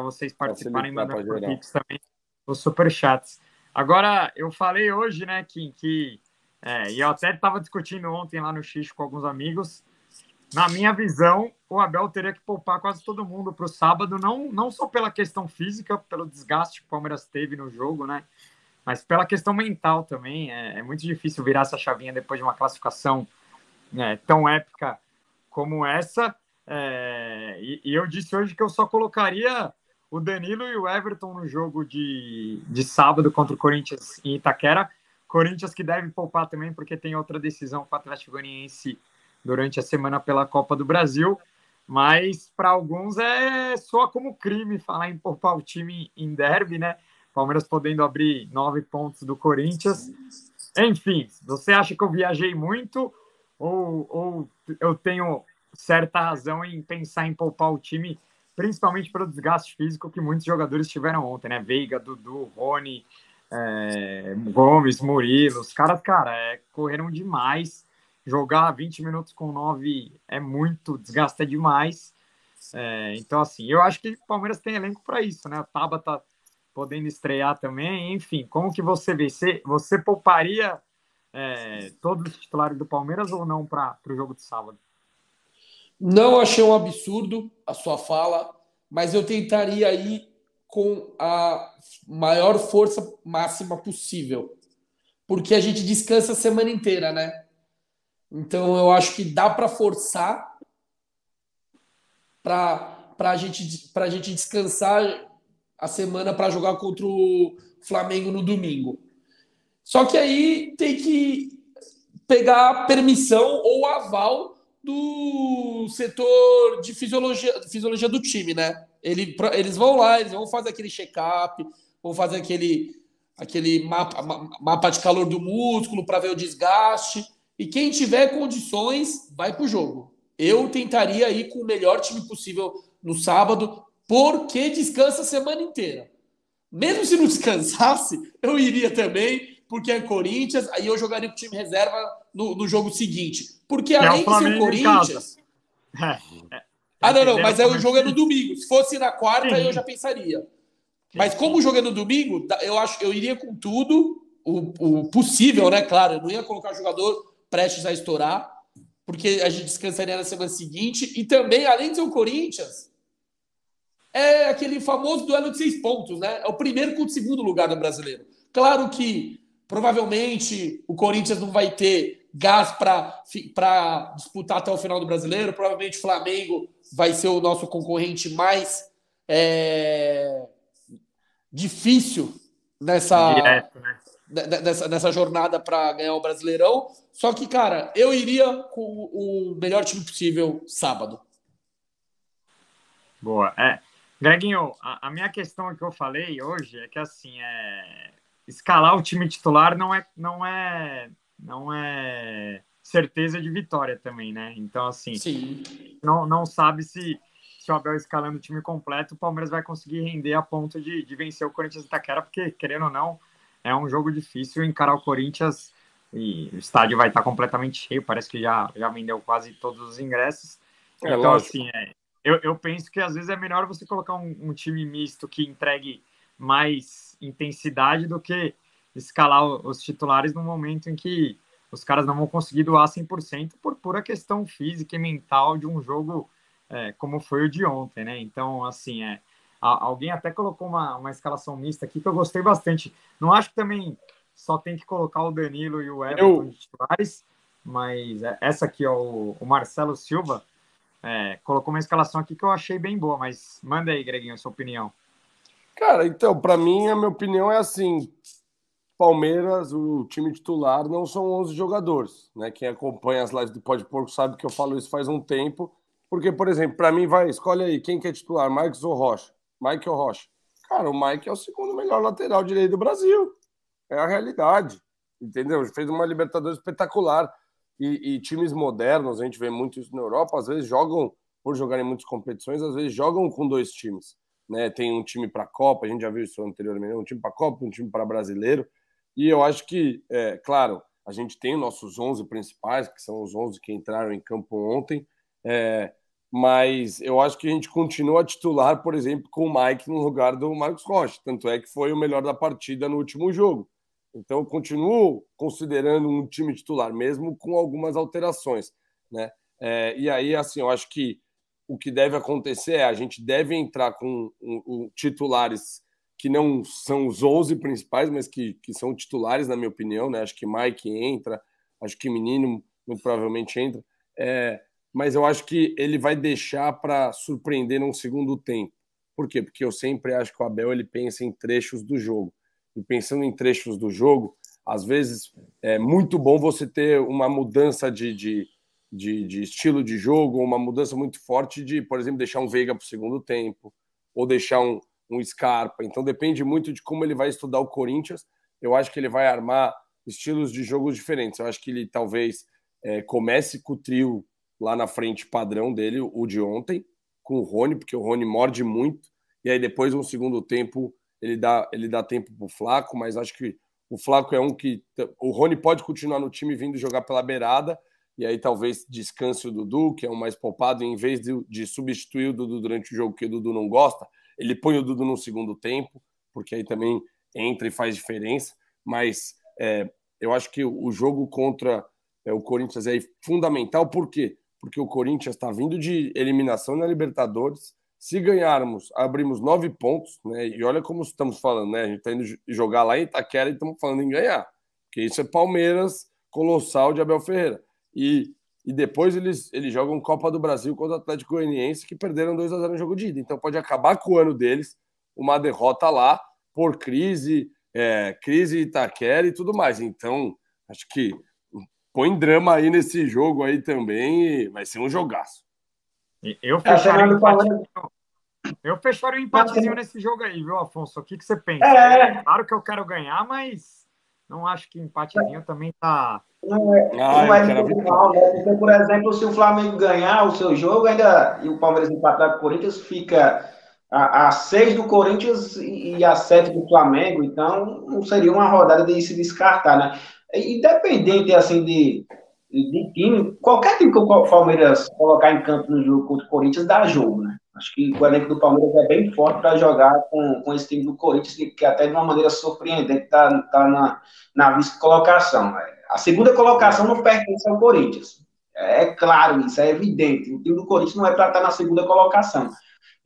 vocês participarem e mandar por Pix também os superchats. Agora, eu falei hoje, né, Kim, que. É, e eu até estava discutindo ontem lá no X com alguns amigos na minha visão, o Abel teria que poupar quase todo mundo para o sábado, não, não só pela questão física, pelo desgaste que o Palmeiras teve no jogo, né? Mas pela questão mental também. É, é muito difícil virar essa chavinha depois de uma classificação né, tão épica como essa. É, e, e, eu disse hoje que eu só colocaria o Danilo e o Everton no jogo de, de sábado contra o Corinthians em Itaquera. Corinthians que deve poupar também, porque tem outra decisão com o Atlético Goianiense durante a semana pela Copa do Brasil, mas para alguns é só como crime falar em poupar o time em derby, né? Palmeiras podendo abrir nove pontos do Corinthians. Enfim, você acha que eu viajei muito ou, ou eu tenho certa razão em pensar em poupar o time, principalmente pelo desgaste físico que muitos jogadores tiveram ontem, né? Veiga, Dudu, Rony, é, Gomes, Murilo, os caras, cara, é, correram demais jogar 20 minutos com 9 é muito, desgasta demais. É, então, assim, eu acho que o Palmeiras tem elenco para isso, né? O Taba tá podendo estrear também, enfim, como que você vê? Você, você pouparia é, todos os titulares do Palmeiras ou não para o jogo de sábado? Não achei um absurdo a sua fala, mas eu tentaria ir com a maior força máxima possível. Porque a gente descansa a semana inteira, né? Então eu acho que dá para forçar para a gente, gente descansar a semana para jogar contra o Flamengo no domingo. Só que aí tem que pegar permissão ou aval do setor de fisiologia, fisiologia do time, né? Ele, eles vão lá, eles vão fazer aquele check-up, vão fazer aquele, aquele mapa, mapa de calor do músculo para ver o desgaste. E quem tiver condições, vai para o jogo. Eu tentaria ir com o melhor time possível no sábado, porque descansa a semana inteira. Mesmo se não descansasse, eu iria também, porque é Corinthians, aí eu jogaria com o time reserva no, no jogo seguinte. Porque além é de ser o Corinthians. É, é, ah, não, não, mas aí o jogo é no domingo. Se fosse na quarta, Sim. eu já pensaria. Mas como o jogo é no domingo, eu acho que eu iria com tudo, o, o possível, né? Claro, eu não ia colocar jogador prestes a estourar, porque a gente descansaria na semana seguinte. E também, além de ser o Corinthians, é aquele famoso duelo de seis pontos, né? É o primeiro com o segundo lugar do brasileiro. Claro que provavelmente o Corinthians não vai ter gás para disputar até o final do brasileiro. Provavelmente o Flamengo vai ser o nosso concorrente mais é, difícil nessa. Direto, né? nessa, nessa jornada para ganhar o Brasileirão. Só que, cara, eu iria com o melhor time possível sábado. Boa. É, Greginho, a, a, minha questão que eu falei hoje é que assim é escalar o time titular não é não é não é certeza de vitória também, né? Então assim, Sim. não não sabe se se o Abel escalando o time completo, o Palmeiras vai conseguir render a ponto de, de vencer o Corinthians Itaquera, porque querendo ou não, é um jogo difícil encarar o Corinthians e o estádio vai estar completamente cheio, parece que já, já vendeu quase todos os ingressos. É, então, lógico. assim, é, eu, eu penso que às vezes é melhor você colocar um, um, time misto que entregue mais intensidade do que escalar os titulares no momento em que os caras não vão conseguir doar 100% por pura questão física e mental de um jogo é, como foi o de ontem, né? Então, assim, é, Alguém até colocou uma, uma escalação mista aqui que eu gostei bastante. Não acho que também só tem que colocar o Danilo e o Everton de titulares, mas é, essa aqui, ó, o, o Marcelo Silva, é, colocou uma escalação aqui que eu achei bem boa, mas manda aí, Greginho, a sua opinião. Cara, então, para mim, a minha opinião é assim: Palmeiras, o time titular, não são 11 jogadores. Né? Quem acompanha as lives do Pode Porco sabe que eu falo isso faz um tempo. Porque, por exemplo, para mim, vai, escolhe aí quem quer é titular, Marcos ou Rocha. Michael Rocha. Cara, o Mike é o segundo melhor lateral direito do Brasil. É a realidade. Entendeu? Fez uma Libertadores espetacular. E, e, times modernos, a gente vê muito isso na Europa, às vezes jogam, por jogarem muitas competições, às vezes jogam com dois times. Né? Tem um time para a Copa, a gente já viu isso anteriormente, um time para a Copa, um time para brasileiro. E eu acho que, é, claro, a gente tem nossos 11 principais, que são os 11 que entraram em campo ontem, é, mas eu acho que a gente continua titular, por exemplo, com o Mike no lugar do Marcos Rocha. Tanto é que foi o melhor da partida no último jogo. Então, eu continuo considerando um time titular, mesmo com algumas alterações. Né? É, e aí, assim, eu acho que o que deve acontecer é a gente deve entrar com um, um, titulares que não são os 11 principais, mas que, que são titulares, na minha opinião. Né? Acho que Mike entra, acho que Menino muito provavelmente entra. É, mas eu acho que ele vai deixar para surpreender num segundo tempo. Por quê? Porque eu sempre acho que o Abel ele pensa em trechos do jogo. E pensando em trechos do jogo, às vezes é muito bom você ter uma mudança de, de, de, de estilo de jogo, uma mudança muito forte de, por exemplo, deixar um Veiga para o segundo tempo, ou deixar um, um Scarpa. Então depende muito de como ele vai estudar o Corinthians. Eu acho que ele vai armar estilos de jogos diferentes. Eu acho que ele talvez é, comece com o trio lá na frente padrão dele, o de ontem, com o Rony, porque o Rony morde muito, e aí depois, no segundo tempo, ele dá, ele dá tempo para o Flaco, mas acho que o Flaco é um que. O Rony pode continuar no time vindo jogar pela beirada, e aí talvez descanse o Dudu, que é o mais poupado, e em vez de, de substituir o Dudu durante o jogo, que o Dudu não gosta, ele põe o Dudu no segundo tempo, porque aí também entra e faz diferença. Mas é, eu acho que o jogo contra é, o Corinthians é fundamental, por quê? porque o Corinthians está vindo de eliminação na Libertadores. Se ganharmos, abrimos nove pontos, né? E olha como estamos falando, né? A gente está indo jogar lá em Itaquera e estamos falando em ganhar. Porque isso é Palmeiras colossal de Abel Ferreira. E, e depois eles, eles jogam Copa do Brasil contra o Atlético Goianiense, que perderam 2 a 0 no jogo de ida. Então pode acabar com o ano deles, uma derrota lá, por crise, é, crise Itaquera e tudo mais. Então, acho que põe drama aí nesse jogo aí também e vai ser um jogaço. Eu fecharia, um empatezinho, eu fecharia um empatezinho nesse jogo aí, viu, Afonso? O que, que você pensa? É. Claro que eu quero ganhar, mas não acho que empatezinho também tá. Não é, ah, não é mal, né? Porque, por exemplo, se o Flamengo ganhar o seu jogo ainda e o Palmeiras empatar com o Corinthians, fica a, a seis do Corinthians e a sete do Flamengo, então não seria uma rodada de se descartar, né? independente assim de, de time, qualquer time que o Palmeiras colocar em campo no jogo contra o Corinthians dá jogo, né? Acho que o elenco do Palmeiras é bem forte para jogar com, com esse time do Corinthians, que, que até de uma maneira surpreendente está tá na, na vice-colocação. A segunda colocação não pertence ao Corinthians. É, claro isso, é evidente. O time do Corinthians não é para estar tá na segunda colocação.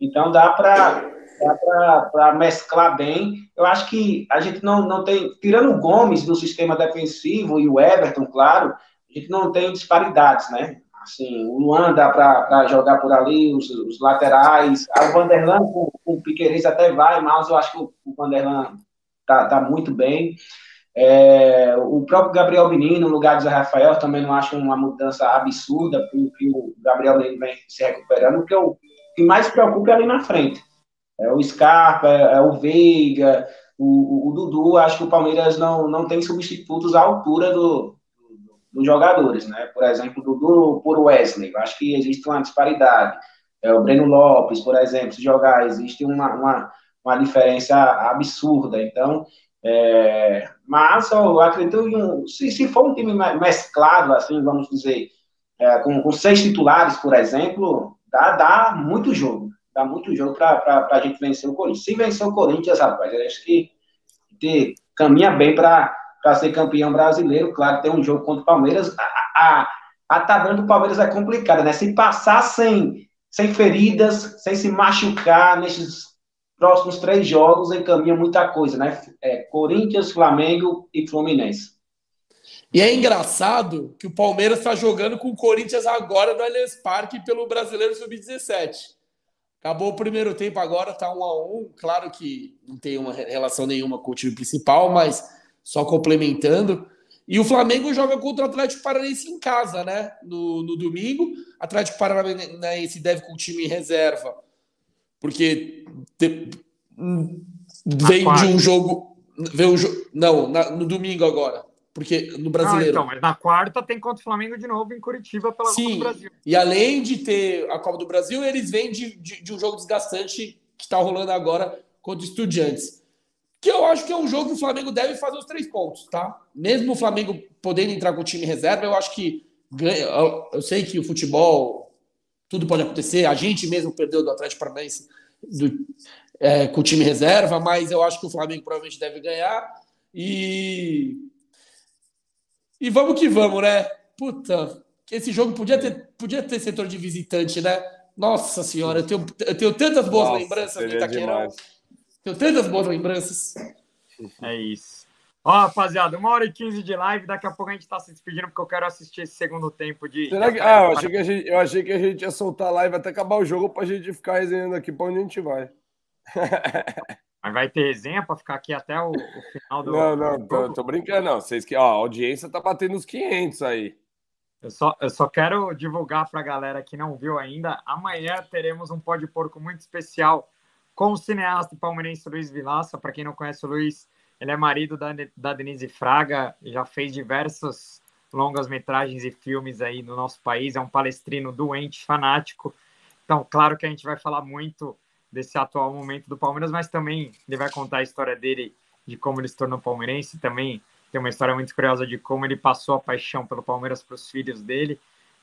Então dá para mesclar bem. Eu acho que a gente não, não tem, tirando o Gomes no sistema defensivo e o Everton, claro, a gente não tem disparidades, né? Assim, o Luan dá para jogar por ali, os, os laterais. O Vanderlan com, com o Piqueires até vai, mas eu acho que o, o Vanderlan tá, tá muito bem. É, o próprio Gabriel Menino, no lugar de Zé Rafael, também não acho uma mudança absurda, porque o Gabriel Menino vem se recuperando. O que, eu, o que mais preocupa é ali na frente. É o Scarpa, é, é o Veiga, o, o, o, Dudu. Acho que o Palmeiras não, não tem substitutos à altura do, do, dos jogadores, né? Por exemplo, Dudu por Wesley. Eu acho que existe uma disparidade. É, o Breno Lopes, por exemplo, se jogar, existe uma, uma, uma diferença absurda. Então, é, mas eu acredito em um, se, se for um time mesclado, assim, vamos dizer, é, com, com, seis titulares, por exemplo, dá, dá muito jogo dá muito jogo para a gente vencer o Corinthians. Se vencer o Corinthians, rapaz, eu acho que, que caminha bem para ser campeão brasileiro. Claro, tem um jogo contra o Palmeiras. A, a, a tabela do Palmeiras é complicada, né? Se passar sem, sem feridas, sem se machucar nesses próximos três jogos, encaminha muita coisa, né? É, Corinthians, Flamengo e Fluminense. E é engraçado que o Palmeiras está jogando com o Corinthians agora no Allianz Parque pelo Brasileiro Sub-17. Acabou o primeiro tempo agora, tá um a um. Claro que não tem uma relação nenhuma com o time principal, mas só complementando. E o Flamengo joga contra o Atlético Paranaense em casa, né? No, no domingo. Atlético Paranaense deve com o time em reserva, porque te, vem de um jogo. Vem um jo... Não, na, no domingo agora. Porque no brasileiro. Ah, então, mas na quarta tem contra o Flamengo de novo em Curitiba pela Sim, Copa do Brasil. E além de ter a Copa do Brasil, eles vêm de, de, de um jogo desgastante que está rolando agora contra o Estudiantes. Que eu acho que é um jogo que o Flamengo deve fazer os três pontos, tá? Mesmo o Flamengo podendo entrar com o time reserva, eu acho que ganha. Eu, sei que o futebol, tudo pode acontecer. A gente mesmo perdeu do Atlético Paranaense do, é, com o time reserva, mas eu acho que o Flamengo provavelmente deve ganhar. E e vamos que vamos, né? Puta, esse jogo podia ter, podia ter setor de visitante, né? Nossa senhora, eu tenho, eu tenho tantas boas Nossa, lembranças de Itaquerão. Demais. Tenho tantas boas lembranças. É isso. Ó, rapaziada, uma hora e quinze de live. Daqui a pouco a gente tá se despedindo porque eu quero assistir esse segundo tempo de. Será que... Ah, eu achei que, a gente, eu achei que a gente ia soltar a live até acabar o jogo pra gente ficar resenhando aqui pra onde a gente vai. Mas vai ter resenha para ficar aqui até o, o final do. Não, não, tô, tô, brincando, não. Vocês que, ó, a audiência tá batendo os 500 aí. Eu só, eu só quero divulgar para a galera que não viu ainda. Amanhã teremos um pó de porco muito especial com o cineasta palmeirense Luiz Vilaça. Para quem não conhece o Luiz, ele é marido da, da Denise Fraga, já fez diversas longas metragens e filmes aí no nosso país. É um palestrino doente, fanático. Então, claro que a gente vai falar muito desse atual momento do Palmeiras, mas também ele vai contar a história dele, de como ele se tornou palmeirense, também tem uma história muito curiosa de como ele passou a paixão pelo Palmeiras para os filhos dele.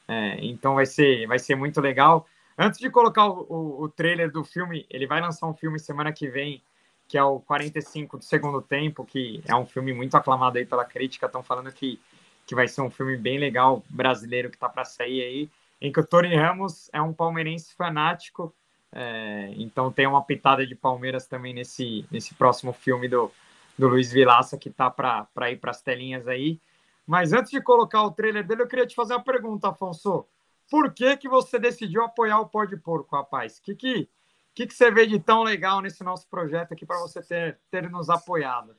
É, então vai ser, vai ser muito legal. Antes de colocar o, o, o, trailer do filme, ele vai lançar um filme semana que vem, que é o 45 do segundo tempo, que é um filme muito aclamado aí pela crítica. Estão falando que, que vai ser um filme bem legal, brasileiro, que está para sair aí, em que o Tony Ramos é um palmeirense fanático é, então tem uma pitada de Palmeiras também nesse, nesse próximo filme do, do Luiz Vilaça, que tá para ir para as telinhas aí. Mas antes de colocar o trailer dele, eu queria te fazer uma pergunta, Afonso. Por que, que você decidiu apoiar o Pó de Porco, rapaz? O que, que, que, que você vê de tão legal nesse nosso projeto aqui para você ter, ter nos apoiado?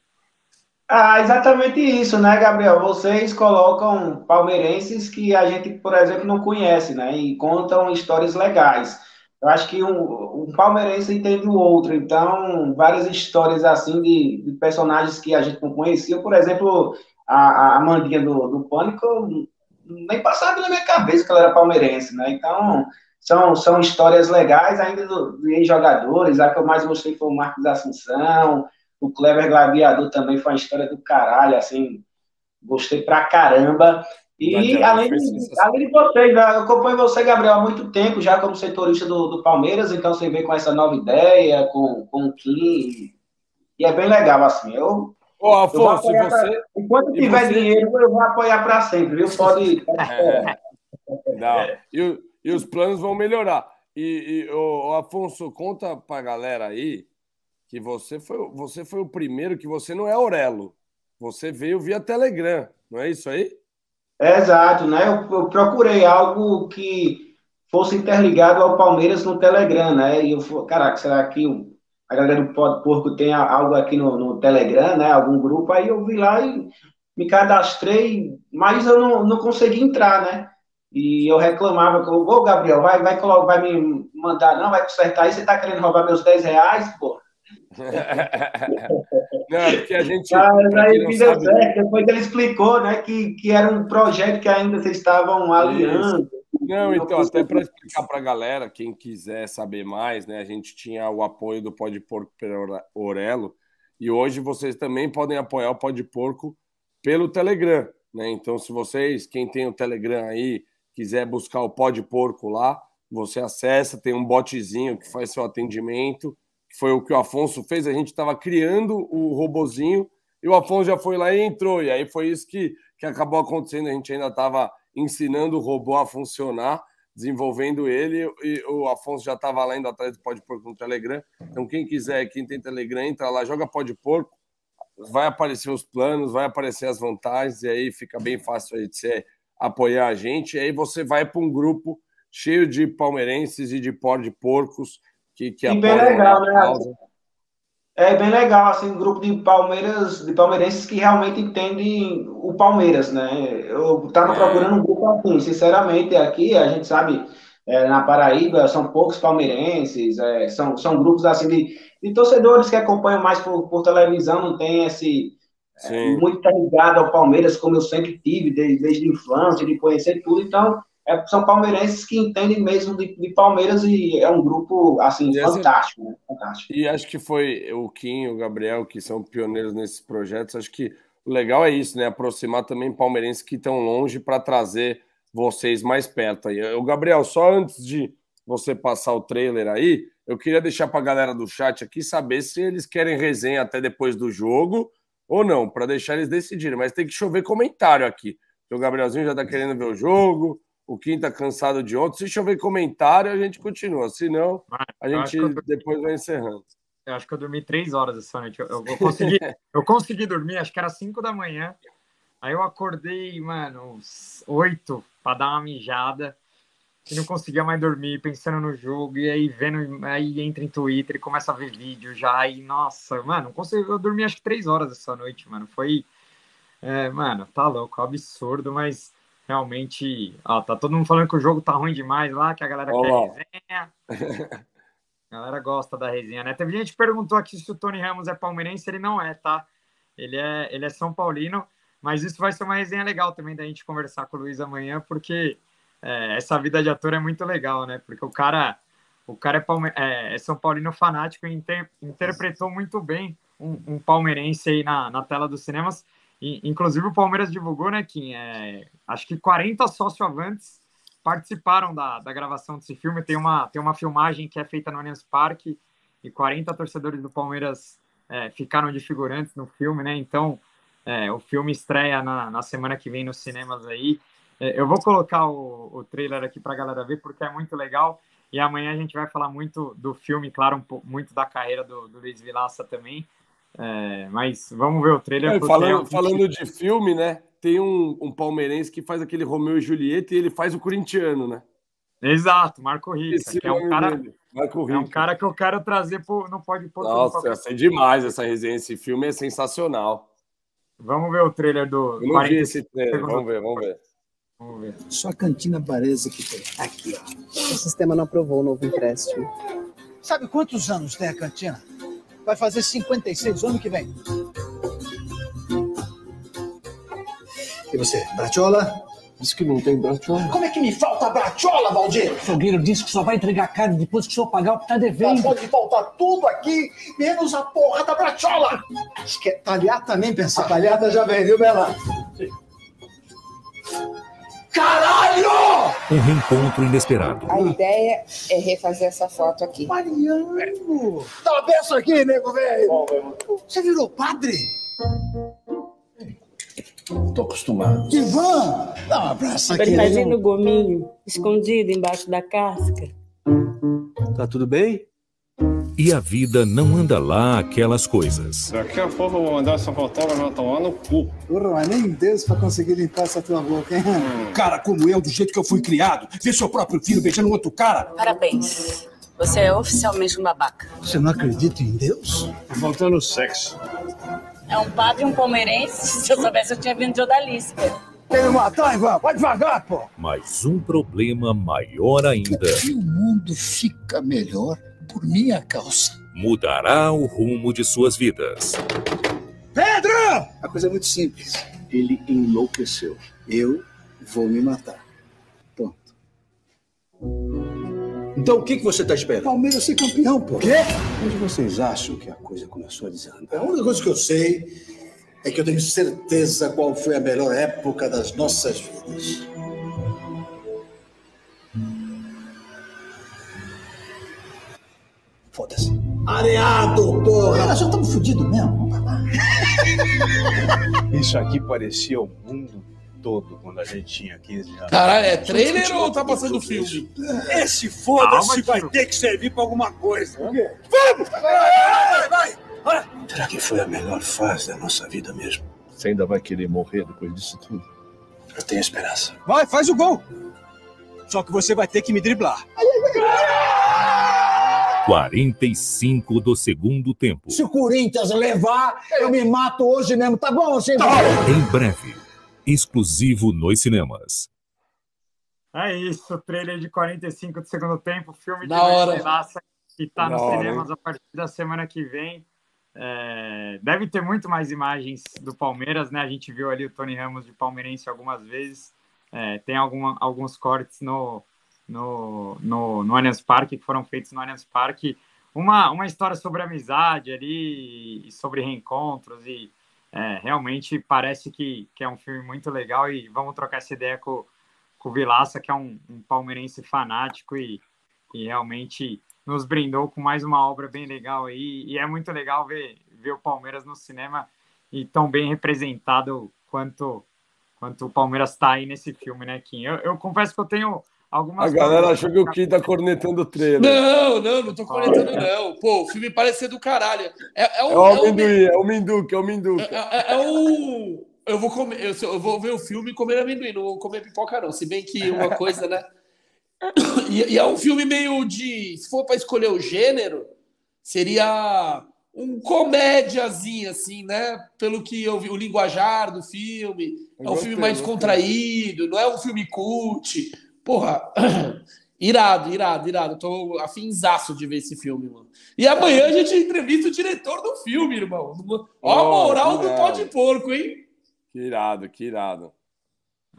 Ah, exatamente isso, né, Gabriel? Vocês colocam palmeirenses que a gente, por exemplo, não conhece, né? E contam histórias legais. Eu acho que um, um palmeirense entende o outro. Então, várias histórias assim de, de, personagens que a gente não conhecia. Por exemplo, a, a Mandinha do, do Pânico, nem passava na minha cabeça que ela era palmeirense, né? Então, são, são histórias legais ainda de jogadores. A que eu mais gostei foi o Marcos Assunção. O Clever Gladiador também foi uma história do caralho, assim. Gostei pra caramba. E além de, além de vocês, né, eu acompanho você, Gabriel, há muito tempo já como setorista do, do Palmeiras, então você vem com essa nova ideia, com, com o Kim, e é bem legal, assim. Eu, Ô, Afonso, você... Pra, enquanto tiver você... dinheiro, eu vou apoiar para sempre, viu? Pode. É. Não. E, e, os planos vão melhorar. E, e ô, Afonso, conta para a galera aí que você foi, você foi o primeiro, que você não é Aurelo. Você veio via Telegram, não é isso aí? exato, né? Eu, eu, procurei algo que fosse interligado ao Palmeiras no Telegram, né? E eu falei, caraca, será que o, a galera do Porco tem algo aqui no, no, Telegram, né? Algum grupo? Aí eu vi lá e me cadastrei, mas eu não, não consegui entrar, né? E eu reclamava, ô Gabriel, vai, vai, vai me mandar, não, vai consertar aí, você tá querendo roubar meus 10 reais, pô? não, é porque a gente. Mas aí deu certo. Depois ele explicou né, que, que era um projeto que ainda vocês estavam alinhando. Não, então, até para explicar para a galera, quem quiser saber mais, né? A gente tinha o apoio do Pode Porco pelo Orelo, e hoje vocês também podem apoiar o Pode Porco pelo Telegram, né? Então, se vocês, quem tem o Telegram aí, quiser buscar o Pode Porco lá, você acessa, tem um botzinho que faz seu atendimento foi o que o Afonso fez. A gente estava criando o robozinho e o Afonso já foi lá e entrou. E aí foi isso que, que acabou acontecendo. A gente ainda estava ensinando o robô a funcionar, desenvolvendo ele, e o Afonso já estava lá indo atrás do Pode Porco no Telegram. Então, quem quiser, quem tem Telegram, entra lá, joga Pode Porco, vai aparecer os planos, vai aparecer as vantagens, e aí fica bem fácil aí de você apoiar a gente. E aí você vai para um grupo cheio de palmeirenses e de pó de porcos que, que e bem legal, né? É bem legal, assim, um grupo de Palmeiras, de palmeirenses que realmente entendem o Palmeiras, né? Eu tava é. procurando um grupo assim, sinceramente, aqui a gente sabe, é, na Paraíba, são poucos palmeirenses, é, são, são grupos assim de, de torcedores que acompanham mais por, por televisão, não tem esse é, muito ligado ao Palmeiras, como eu sempre tive, desde, desde infância, de conhecer tudo, então é, são palmeirenses que entendem mesmo de, de, Palmeiras e é um grupo assim e fantástico, né? fantástico. E acho que foi o Kim, o Gabriel que são pioneiros nesses projetos. Acho que o legal é isso, né? Aproximar também palmeirenses que estão longe para trazer vocês mais perto aí. O Gabriel, só antes de você passar o trailer aí, eu queria deixar para a galera do chat aqui saber se eles querem resenha até depois do jogo ou não, para deixar eles decidirem. Mas tem que chover comentário aqui. O Gabrielzinho já está querendo ver o jogo, o Kim está cansado de ontem. Se chover comentário, a gente continua. Se não, a gente eu... depois vai encerrando. Eu acho que eu dormi três horas essa noite. Eu, eu, consegui, eu consegui dormir, acho que era cinco da manhã. Aí eu acordei, mano, oito para dar uma mijada e não conseguia mais dormir, pensando no jogo, e aí vendo, aí entra em Twitter e começa a ver vídeo já, e nossa, mano, consegui, eu dormi acho que três horas essa noite, mano, foi, é, mano, tá louco, absurdo, mas realmente, ó, tá todo mundo falando que o jogo tá ruim demais lá, que a galera Olá. quer resenha, a galera gosta da resenha, né, teve gente que perguntou aqui se o Tony Ramos é palmeirense, ele não é, tá, ele é, ele é São Paulino, mas isso vai ser uma resenha legal também da gente conversar com o Luiz amanhã, porque é, essa vida de ator é muito legal, né? Porque o cara, o cara é, palme é, é São Paulino fanático e inter interpretou muito bem um, um, palmeirense aí na, na tela dos cinemas. Inclusive o Palmeiras divulgou, né, que é, acho que 40 sócio-avantes participaram da, da gravação desse filme. Tem uma, tem uma filmagem que é feita no Allianz Parque e 40 torcedores do Palmeiras é, ficaram de figurantes no filme, né? Então, é, o filme estreia na, na semana que vem nos cinemas aí. É, eu vou colocar o, o trailer aqui para a galera ver, porque é muito legal. E amanhã a gente vai falar muito do filme, claro, um muito da carreira do, do Luiz Vilaça também. É, mas vamos ver o trailer. É, falando, falando de filme, né? Tem um, um, palmeirense que faz aquele Romeu e Julieta e ele faz o corintiano, né? Exato, Marco Rica, que é um cara. Marco É um cara que eu quero trazer pro, não pode pôr. Nossa, é demais essa resenha. Esse filme é sensacional. Vamos ver o trailer do. Eu não vi esse trailer. Vamos ver, vamos ver. Vamos ver. Só a cantina Baresa que tem. Aqui, ó. O sistema não aprovou o novo empréstimo. Sabe quantos anos tem a cantina? Vai fazer 56 ano que vem. E você, Bratiola? Diz que não tem bratiola. Como é que me falta bratiola, Valdir? O fogueiro disse que só vai entregar carne depois que o senhor pagar o que tá devendo. Mas pode faltar tudo aqui, menos a porra da bratiola. Acho que é talhar também pensar. A talhada já vem, viu, Bela? Sim. Caralho! Um reencontro inesperado. A ideia é refazer essa foto aqui. Mariano! Dá uma benção aqui, nego velho! Você virou padre? Tô acostumado. Ivan! Dá um abraço aqui. Ele fazendo gominho, escondido embaixo da casca. Tá tudo bem? E a vida não anda lá aquelas coisas. Daqui a pouco eu vou mandar essa fotógrafa tomar no cu. Porra, mas nem Deus pra conseguir limpar essa tua boca, hein? Hum. Cara como eu, do jeito que eu fui criado, ver seu próprio filho beijando outro cara. Parabéns. Você é oficialmente um babaca. Você não acredita em Deus? Tá faltando sexo. É um padre e um palmeirense. Se eu soubesse, eu tinha vindo de odalisca. Quer me matar, Ivan? Vai devagar, pô! Mas um problema maior ainda. E o mundo fica melhor por minha causa. Mudará o rumo de suas vidas. Pedro! A coisa é muito simples. Ele enlouqueceu. Eu vou me matar. Ponto. Então o que, que você está esperando? Palmeiras ser campeão, pô. Quê? Onde vocês acham que a coisa começou a desandar? A única coisa que eu sei é que eu tenho certeza qual foi a melhor época das nossas vidas. Foda-se. Areado, porra! Nós já estamos fodidos mesmo. Vamos pra lá. Isso aqui parecia o mundo todo quando a gente tinha 15 anos. Caralho, é trailer ou tá passando filme? Esse foda-se vai ter que servir pra alguma coisa. Vamos! Vai, vai, vai! Será que foi a melhor fase da nossa vida mesmo? Você ainda vai querer morrer depois disso tudo? Eu tenho esperança. Vai, faz o gol! Só que você vai ter que me driblar. 45 do segundo tempo. Se o Corinthians levar, eu me mato hoje mesmo, tá bom, senhor? Em breve, exclusivo nos cinemas. É isso, trailer de 45 do segundo tempo, filme hora. de Vilaça que está Na nos hora, cinemas a partir da semana que vem. É, deve ter muito mais imagens do Palmeiras, né? A gente viu ali o Tony Ramos de palmeirense algumas vezes. É, tem alguma, alguns cortes no, no, no, no Allianz Parque que foram feitos no Allianz Parque. Uma, uma história sobre amizade ali, sobre reencontros, e é, realmente parece que, que é um filme muito legal. E vamos trocar essa ideia com, com o Vilaça, que é um, um palmeirense fanático e, e realmente nos brindou com mais uma obra bem legal aí. E é muito legal ver, ver o Palmeiras no cinema e tão bem representado quanto, quanto o Palmeiras está aí nesse filme, né, Kim? Eu, eu confesso que eu tenho algumas. A galera achou que o Kim tá cornetando o trailer. Não, não, não tô comentando, não. Pô, o filme parece ser do caralho. É, é, um, É o é um- amendoim, é o Minduca, é o Minduca. É, é- é o. Eu vou comer, eu, eu vou ver o filme e comer amendoim, não vou comer pipoca, não. Se bem que uma coisa, né? E, e é um filme meio de. Se for para escolher o gênero, seria um comédiazinho, assim, né? Pelo que eu vi, o linguajar do filme. É um Gostei, filme mais gostei. contraído, não é um filme cult. Porra, irado, irado, irado. Tô afinzaço de ver esse filme, mano. E amanhã a gente entrevista o diretor do filme, irmão. Ó a Oh, moral que do pó de irado. porco, hein? Que irado, que irado.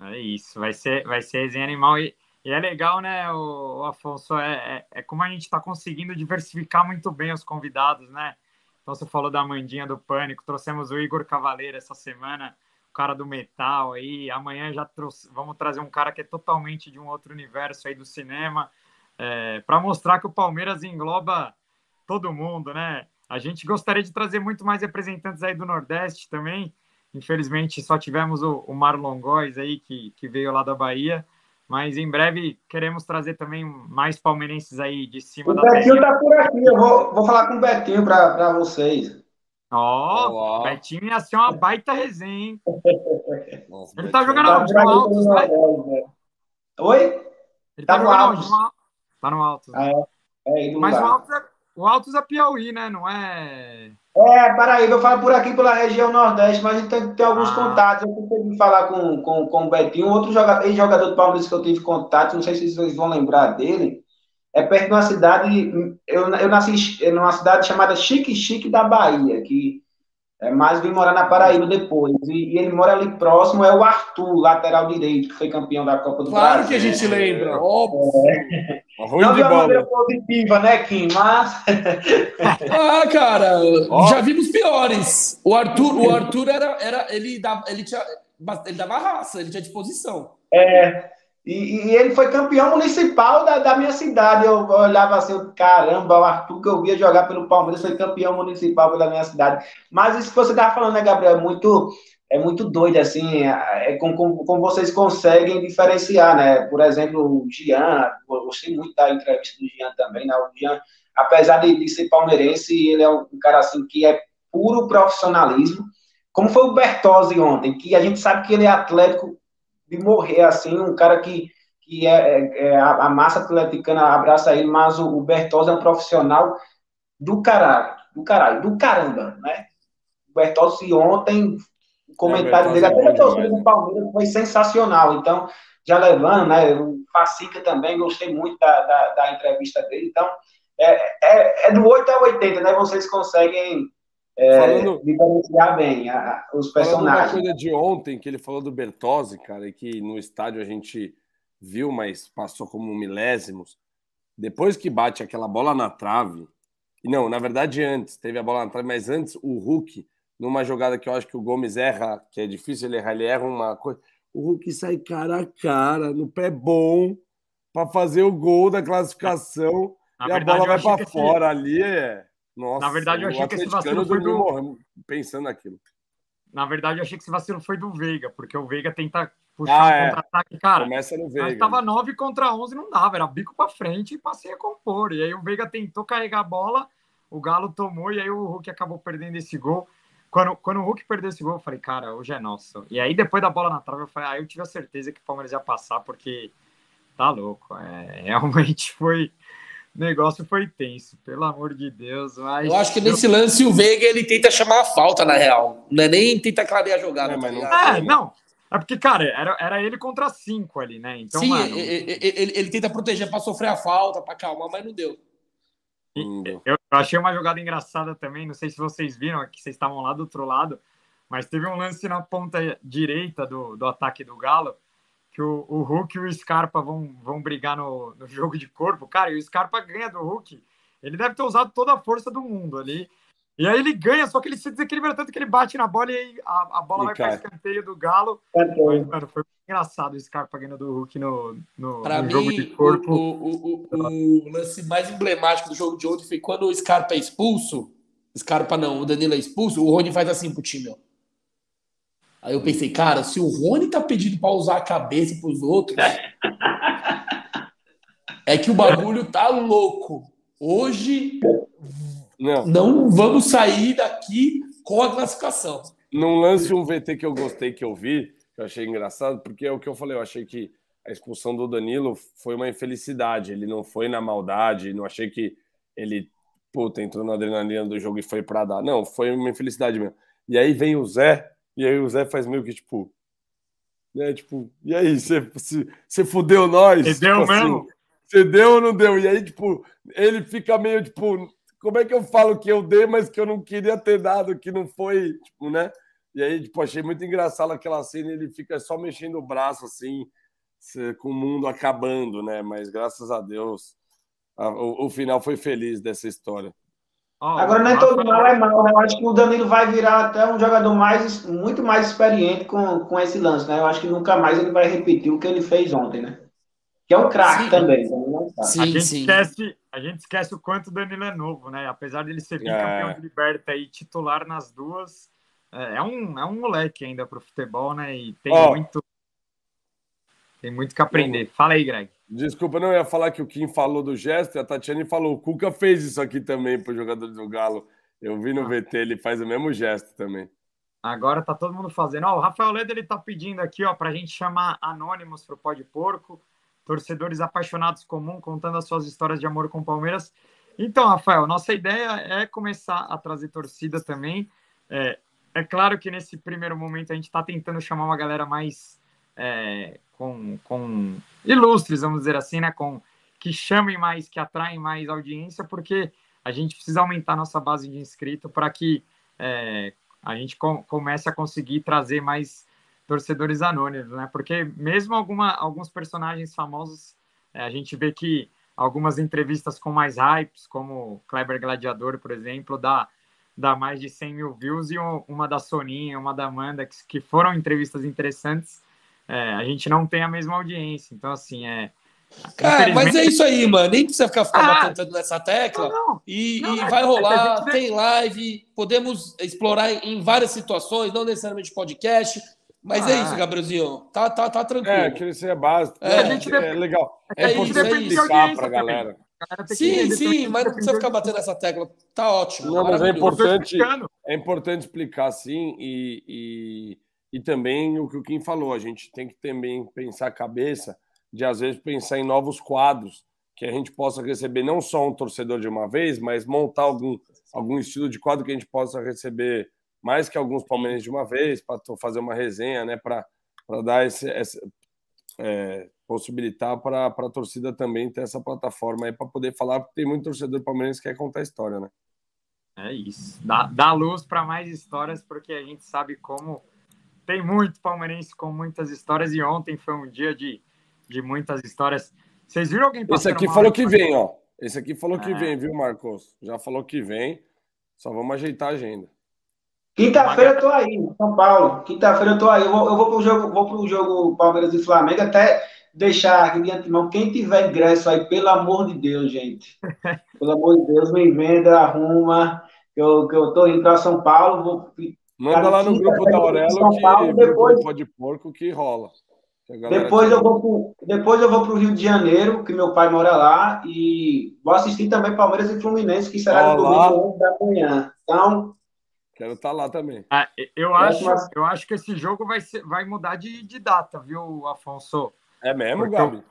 É isso, vai ser, vai ser resenha animal. E, e é legal, né, o, Afonso? É, é, é como a gente está conseguindo diversificar muito bem os convidados, né? Então, você falou da Mandinha do Pânico, trouxemos o Igor Cavaleiro essa semana, o cara do metal aí. Amanhã já trouxe, vamos trazer um cara que é totalmente de um outro universo aí do cinema, para mostrar que o Palmeiras engloba todo mundo, né? A gente gostaria de trazer muito mais representantes aí do Nordeste também. Infelizmente, só tivemos o, o Marlon Góes aí, que, que veio lá da Bahia. Mas em breve queremos trazer também mais palmeirenses aí de cima O da Betinho terra. tá por aqui, eu vou, vou falar com o Betinho para vocês. Ó, Olá. Betinho ia ser uma baita resenha, hein? Nossa, Ele tá Betinho. jogando onde? No Altos, né? Oi? Ele Tá tá no jogando Altos. onde? No Tá no Altos. Ah, é. É, Mas o Altos, é, o Altos é Piauí, né? Não é. É, Paraíba, eu falo por aqui pela região Nordeste, mas a gente tem, tem alguns Ah. contatos. Eu consegui falar com, com, com o Betinho, outro jogador, ex-jogador do Palmeiras que eu tive contato, não sei se vocês vão lembrar dele. É perto de uma cidade, eu, eu nasci numa cidade chamada Chique Chique da Bahia, que é, mas vim morar na Paraíba depois. E, e ele mora ali próximo, é o Arthur, lateral direito, que foi campeão da Copa do Claro Brasil. que a gente lembra. Óbvio. Ruim Não de de uma maneira bola. positiva, né, Kim? Mas Ah, cara, Ó. já vimos piores. O Arthur, o Arthur era, era ele dava, ele tinha, ele dava raça, ele tinha disposição. É, e, e ele foi campeão municipal da, da minha cidade. Eu olhava assim, eu, caramba, o Arthur que eu via jogar pelo Palmeiras foi campeão municipal pela minha cidade. Mas isso que você estava falando, né, Gabriel? É muito, é muito doido, assim, é, é como, como vocês conseguem diferenciar, né? Por exemplo, o eu gostei muito da entrevista do Gian também, né? O Gian, apesar de, de ser palmeirense, ele é um cara assim que é puro profissionalismo. Como foi o Bertozzi ontem, que a gente sabe que ele é atlético de morrer assim, um cara que, que é, é- é a, massa atleticana abraça ele, mas o, o Bertozzi é um profissional do caralho, do caralho, do caramba, né? O Bertozzi ontem, o comentário É, o dele, até é torcida demais, do Palmeiras foi sensacional, então, já levando, né, o Facica também, gostei muito da, da, da entrevista dele, então, é, é, é do 8 a 80, né, vocês conseguem é, Falando- diferenciar bem a- a- os Falando uma personagens. coisa de ontem, que ele falou do Bertozzi, cara, e que no estádio a gente viu, mas passou como milésimos. Depois que bate aquela bola na trave, não, na verdade antes, teve a bola na trave, mas antes o Hulk, numa jogada que eu acho que o Gomes erra, que é difícil ele errar, ele erra uma coisa. O Hulk sai cara a cara, no pé bom, para fazer o gol da classificação, Na e a verdade, bola eu vai para que esse- fora. Ali é. Nossa, Na verdade, eu achei que esse vacilo foi do- morrendo pensando naquilo. Na verdade, eu achei que esse vacilo foi do Veiga, porque o Veiga tenta puxar Ah, um é. contra-ataque. Cara, Começa no Veiga. tava 9 contra 11, não dava, era bico pra frente e passei a compor. E aí o Veiga tentou carregar a bola, o Galo tomou e aí o Hulk acabou perdendo esse gol. Quando, quando o Hulk perdeu esse gol, eu falei, cara, hoje é nosso. E aí depois da bola na trave, eu falei, ah, eu tive a certeza que o Palmeiras ia passar, porque tá louco. É, realmente foi. O negócio foi tenso, pelo amor de Deus. Mas Eu acho que nesse lance o Veiga ele tenta chamar a falta, na real. Não é nem tenta clarear a jogada. É, tá mas não- ligado? É, não. É porque, cara, era, era ele contra cinco ali, né? Então, Sim, mano, ele, ele- ele tenta proteger pra sofrer a falta, pra calmar, mas não deu. eu, eu achei uma jogada engraçada também. Não sei se vocês viram, que vocês estavam lá do outro lado, mas teve um lance na ponta direita do, do ataque do Galo, que o, o Hulk e o Scarpa vão, vão brigar no, no jogo de corpo. Cara, e o Scarpa ganha do Hulk. Ele deve ter usado toda a força do mundo ali. E aí ele ganha, só que ele se desequilibra tanto que ele bate na bola e aí a, a bola E vai para escanteio do Galo. Mas, mano, foi engraçado o Scarpa ganhando do Hulk no, no, Pra no jogo de mim, corpo. o, o, o- o lance mais emblemático do jogo de ontem foi quando o Scarpa é expulso. Scarpa não, o Danilo é expulso, o Rony faz assim pro time, ó. Aí eu pensei, cara, se o Rony tá pedindo pra usar a cabeça pros outros, é que o bagulho tá louco. Hoje Não, não vamos sair daqui com a classificação. num lance um VT que eu gostei que eu vi, que eu achei engraçado, porque é o que eu falei, eu achei que a expulsão do Danilo foi uma infelicidade, ele não foi na maldade, não achei que ele, puta, entrou na adrenalina do jogo e foi pra dar. Não, foi uma infelicidade mesmo. E aí vem o Zé, e aí o Zé faz meio que tipo, né, tipo, e aí, você, fudeu nós? Você deu Tipo assim, mesmo? Você deu ou não deu? E aí, tipo, ele fica meio tipo, como é que eu falo que eu dei, mas que eu não queria ter dado, que não foi, tipo, né? E aí, tipo, achei muito engraçado aquela cena, ele fica só mexendo o braço, assim, com o mundo acabando, né? Mas graças a Deus, a- o, o final foi feliz dessa história. Ó, Agora, nem o todo mal é mal, né? Eu acho que o Danilo vai virar até um jogador mais, muito mais experiente com, com esse lance, né? Eu acho que nunca mais ele vai repetir o que ele fez ontem, né? Que é um craque Sim. também. não é craque. A Sim, gente, sim. esquece, a gente esquece o quanto o Danilo é novo, né? Apesar dele ser bicampeão É. de Liberta e titular nas duas, é, é um, é um moleque ainda pro futebol, né? E tem Ó. muito tem muito que aprender. Fala aí, Greg. Desculpa, não ia falar que o Kim falou do gesto e a Tatiane falou, o Cuca fez isso aqui também pro jogador do Galo. Eu vi no VT, ele faz o mesmo gesto também. Agora tá todo mundo fazendo. Ó, o Rafael Leda ele tá pedindo aqui, ó, pra gente chamar anônimos pro Pó de Porco, torcedores apaixonados comum contando as suas histórias de amor com o Palmeiras. Então, Rafael, nossa ideia é começar a trazer torcida também. É, é claro que nesse primeiro momento a gente está tentando chamar uma galera mais é, com, com ilustres, vamos dizer assim, né? Com que chamem mais, que atraem mais audiência, porque a gente precisa aumentar nossa base de inscrito para que é, a gente com, comece a conseguir trazer mais torcedores anônimos, né? Porque mesmo alguma, alguns personagens famosos, é, a gente vê que algumas entrevistas com mais hypes, como Kleber Gladiador, por exemplo, dá, dá mais de 100 mil views, e um- uma da Soninha, uma da Amanda, que, que foram entrevistas interessantes, é, a gente não tem a mesma audiência. Então, assim, é. Cara, mas infelizmente- é isso aí, mano. Nem precisa ficar, ficar Ah! batendo nessa tecla. Não, não. E, Não, e é- vai é rolar, gente- tem live, podemos explorar em, várias situações, não necessariamente podcast. Mas é Ah. isso, Gabrielzinho. Tá, tá, tá tranquilo. É, crescer é básico. É, É, a gente é legal. é É, isso, importante é isso. explicar Audiência pra galera. A galera Sim, sim, mas não precisa ficar batendo nessa tecla. Tá ótimo. Não, mas é importante, é importante explicar sim e, e, e também o que o Kim falou, a gente tem que também pensar a cabeça de às vezes pensar em novos quadros que a gente possa receber não só um torcedor de uma vez, mas montar algum, algum estilo de quadro que a gente possa receber mais que alguns palmeirenses de uma vez para fazer uma resenha, né, para dar esse, esse é, possibilitar para a torcida também ter essa plataforma para poder falar, porque tem muito torcedor palmeirense que quer contar história, né? É isso. Dá, dá luz para mais histórias, porque a gente sabe como tem muito palmeirense com muitas histórias, e ontem foi um dia de, de muitas histórias. Vocês viram alguém Esse aqui mal falou que vem, ó. Esse aqui falou que É. vem, viu, Marcos? Já falou que vem. Só vamos ajeitar a agenda. Quinta-feira eu tô aí, São Paulo. Quinta-feira eu tô aí. Eu vou, eu vou pro jogo, vou pro jogo Palmeiras e Flamengo, até deixar aqui de antemão. Quem tiver ingresso aí, pelo amor de Deus, gente. Pelo amor de Deus, me venda, arruma. Que eu, que eu tô indo para São Paulo, vou Manda Cara, lá no grupo da Aurelo que Paulo, grupo depois- Pó de Porco que rola. Que Depois eu vou pro, depois eu vou pro Rio de Janeiro, que meu pai mora lá, e vou assistir também Palmeiras e Fluminense, que será no domingo 11 da manhã. Então, Quero estar lá também. Ah, eu, acho, eu acho que esse jogo vai, ser, vai mudar de, de data, viu, Afonso? É mesmo, Porque Gabi?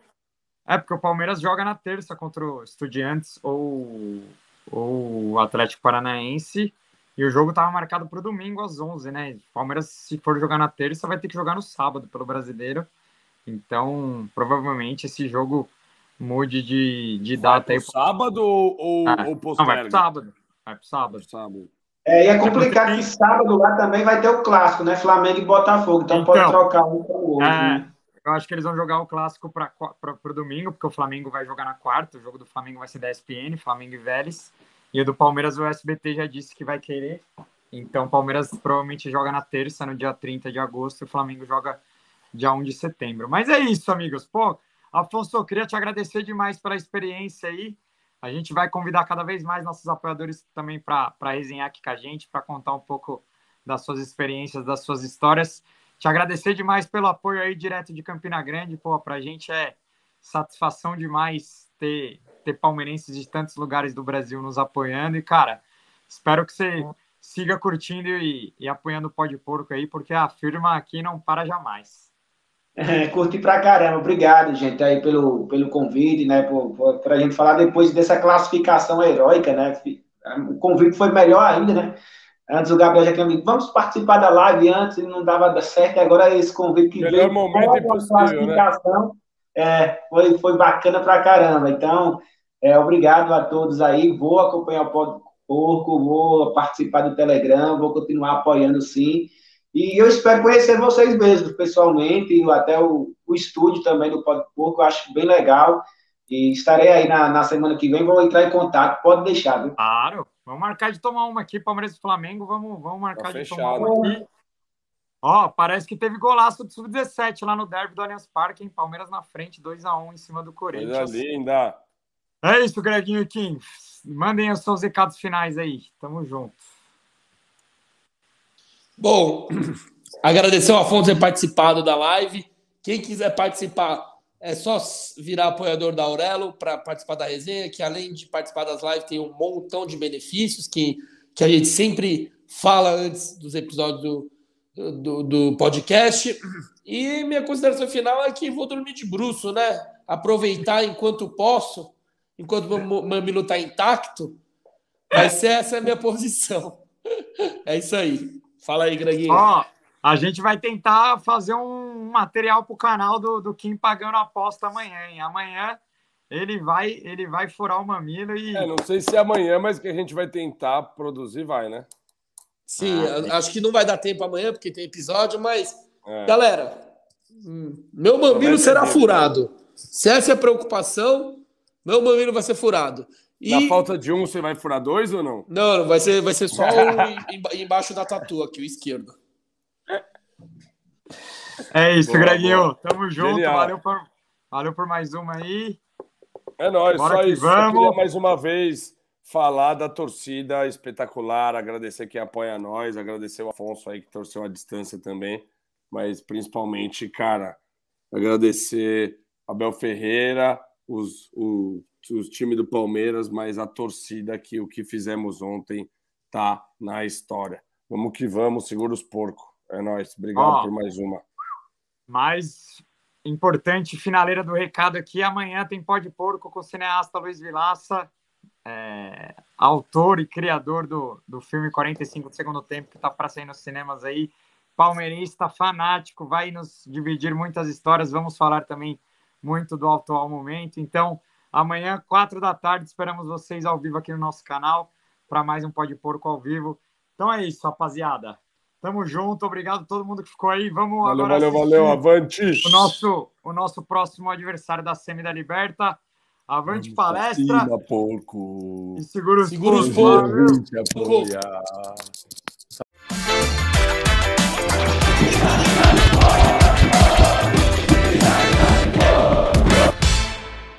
É, porque o Palmeiras joga na terça contra o Estudiantes ou, ou o Atlético Paranaense. E o jogo estava marcado para o domingo às 11, né? Palmeiras, se for jogar na terça, vai ter que jogar no sábado pelo brasileiro. Então, provavelmente esse jogo mude de, de data aí. sábado ou, ah, ou Não, vai pro sábado. Vai pro sábado. sábado. É, e é complicado que sábado lá também vai ter o clássico, né? Flamengo e Botafogo. Então, então pode trocar um com o outro. É, né? Eu acho que eles vão jogar o clássico para o domingo, porque o Flamengo vai jogar na quarta. O jogo do Flamengo vai ser da ESPN, Flamengo e Vélez. E o do Palmeiras, o SBT já disse que vai querer. Então, o Palmeiras provavelmente joga na terça, no dia 30 de agosto, e o Flamengo joga dia 1 de setembro. Mas é isso, amigos. Pô, Afonso, eu queria te agradecer demais pela experiência aí. A gente vai convidar cada vez mais nossos apoiadores também para resenhar aqui com a gente, para contar um pouco das suas experiências, das suas histórias. Te agradecer demais pelo apoio aí direto de Campina Grande. Pô, para a gente é satisfação demais ter, ter palmeirenses de tantos lugares do Brasil nos apoiando. E, cara, espero que você siga curtindo e, e apoiando o Pó de Porco aí, porque a firma aqui não para jamais. É, curti pra caramba. Obrigado, gente, aí pelo, pelo convite, né? Por, por, pra gente falar depois dessa classificação heróica, né? O convite foi melhor ainda, né? Antes o Gabriel já tinha dito, vamos participar da live antes, e não dava certo, agora esse convite que Melhor veio. momento impossível, né? classificação, né? é, foi, foi bacana pra caramba. Então, é, obrigado a todos aí. Vou acompanhar o Porco, vou participar do Telegram, vou continuar apoiando sim. E eu espero conhecer vocês mesmos, pessoalmente, e até o, o estúdio também do Pode Porco, eu acho bem legal. E estarei aí na, na semana que vem, vou entrar em contato, pode deixar, viu? Claro, vamos marcar de tomar uma aqui, Palmeiras e Flamengo, vamos, vamos marcar tá de fechado. tomar uma aqui. Ó, parece que teve golaço do Sub-17 lá no derby do Allianz Parque, em Palmeiras na frente, 2x1 em cima do Corinthians. Coisa linda! É isso, Greginho Kim. Mandem os seus recados finais aí. Tamo junto. Bom, agradecer ao Afonso ter participado da live. Quem quiser participar, é só virar apoiador da Aurelo para participar da resenha, que além de participar das lives, tem um montão de benefícios que, que a gente sempre fala antes dos episódios do, do, do podcast. E minha consideração final é que vou dormir de bruxo, né? Aproveitar enquanto posso, enquanto meu mamilo está intacto. Vai ser essa a minha posição. É isso aí. Fala aí, Greginho. Ó, a gente vai tentar fazer um material para o canal do, do Kim pagando aposta amanhã, hein? Amanhã ele vai, ele vai furar o mamilo e. É, não sei se é amanhã, mas que a gente vai tentar produzir, vai, né? Sim, ah, acho que não vai dar tempo amanhã, porque tem episódio, mas. É. Galera, hum, meu mamilo será furado. Se essa é a preocupação, meu mamilo vai ser furado. E... Na falta de um, você vai furar dois ou não? Não, vai ser, vai ser só o embaixo da tatu aqui, o esquerdo. É isso, boa, Greginho. Boa. Tamo junto. Valeu por, valeu por mais uma aí. É nóis, Bora só isso. Vamos. Eu queria mais uma vez falar da torcida espetacular, agradecer quem apoia nós, agradecer o Afonso aí que torceu a distância também, mas principalmente, cara, agradecer Abel Ferreira, os, o o time do Palmeiras, mas a torcida que o que fizemos ontem tá na história. Vamos que vamos, segura os porcos. É nóis. Obrigado por mais uma. Mais importante, finaleira do recado aqui. Amanhã tem Pó de Porco com o cineasta Luiz Vilaça, é, autor e criador do, do filme 45 do segundo tempo, que está para sair nos cinemas aí. Palmeirista, fanático, vai nos dividir muitas histórias. Vamos falar também muito do atual momento. Então, Amanhã, quatro da tarde, esperamos vocês ao vivo aqui no nosso canal para mais um Pode Porco ao vivo. Então é isso, rapaziada. Tamo junto, obrigado a todo mundo que ficou aí. Vamos valeu, agora. Valeu, valeu, avante! O nosso, o nosso próximo adversário da Semi da Liberta. Avante Vamos palestra. Cima, porco. E segura os, segura os porcos.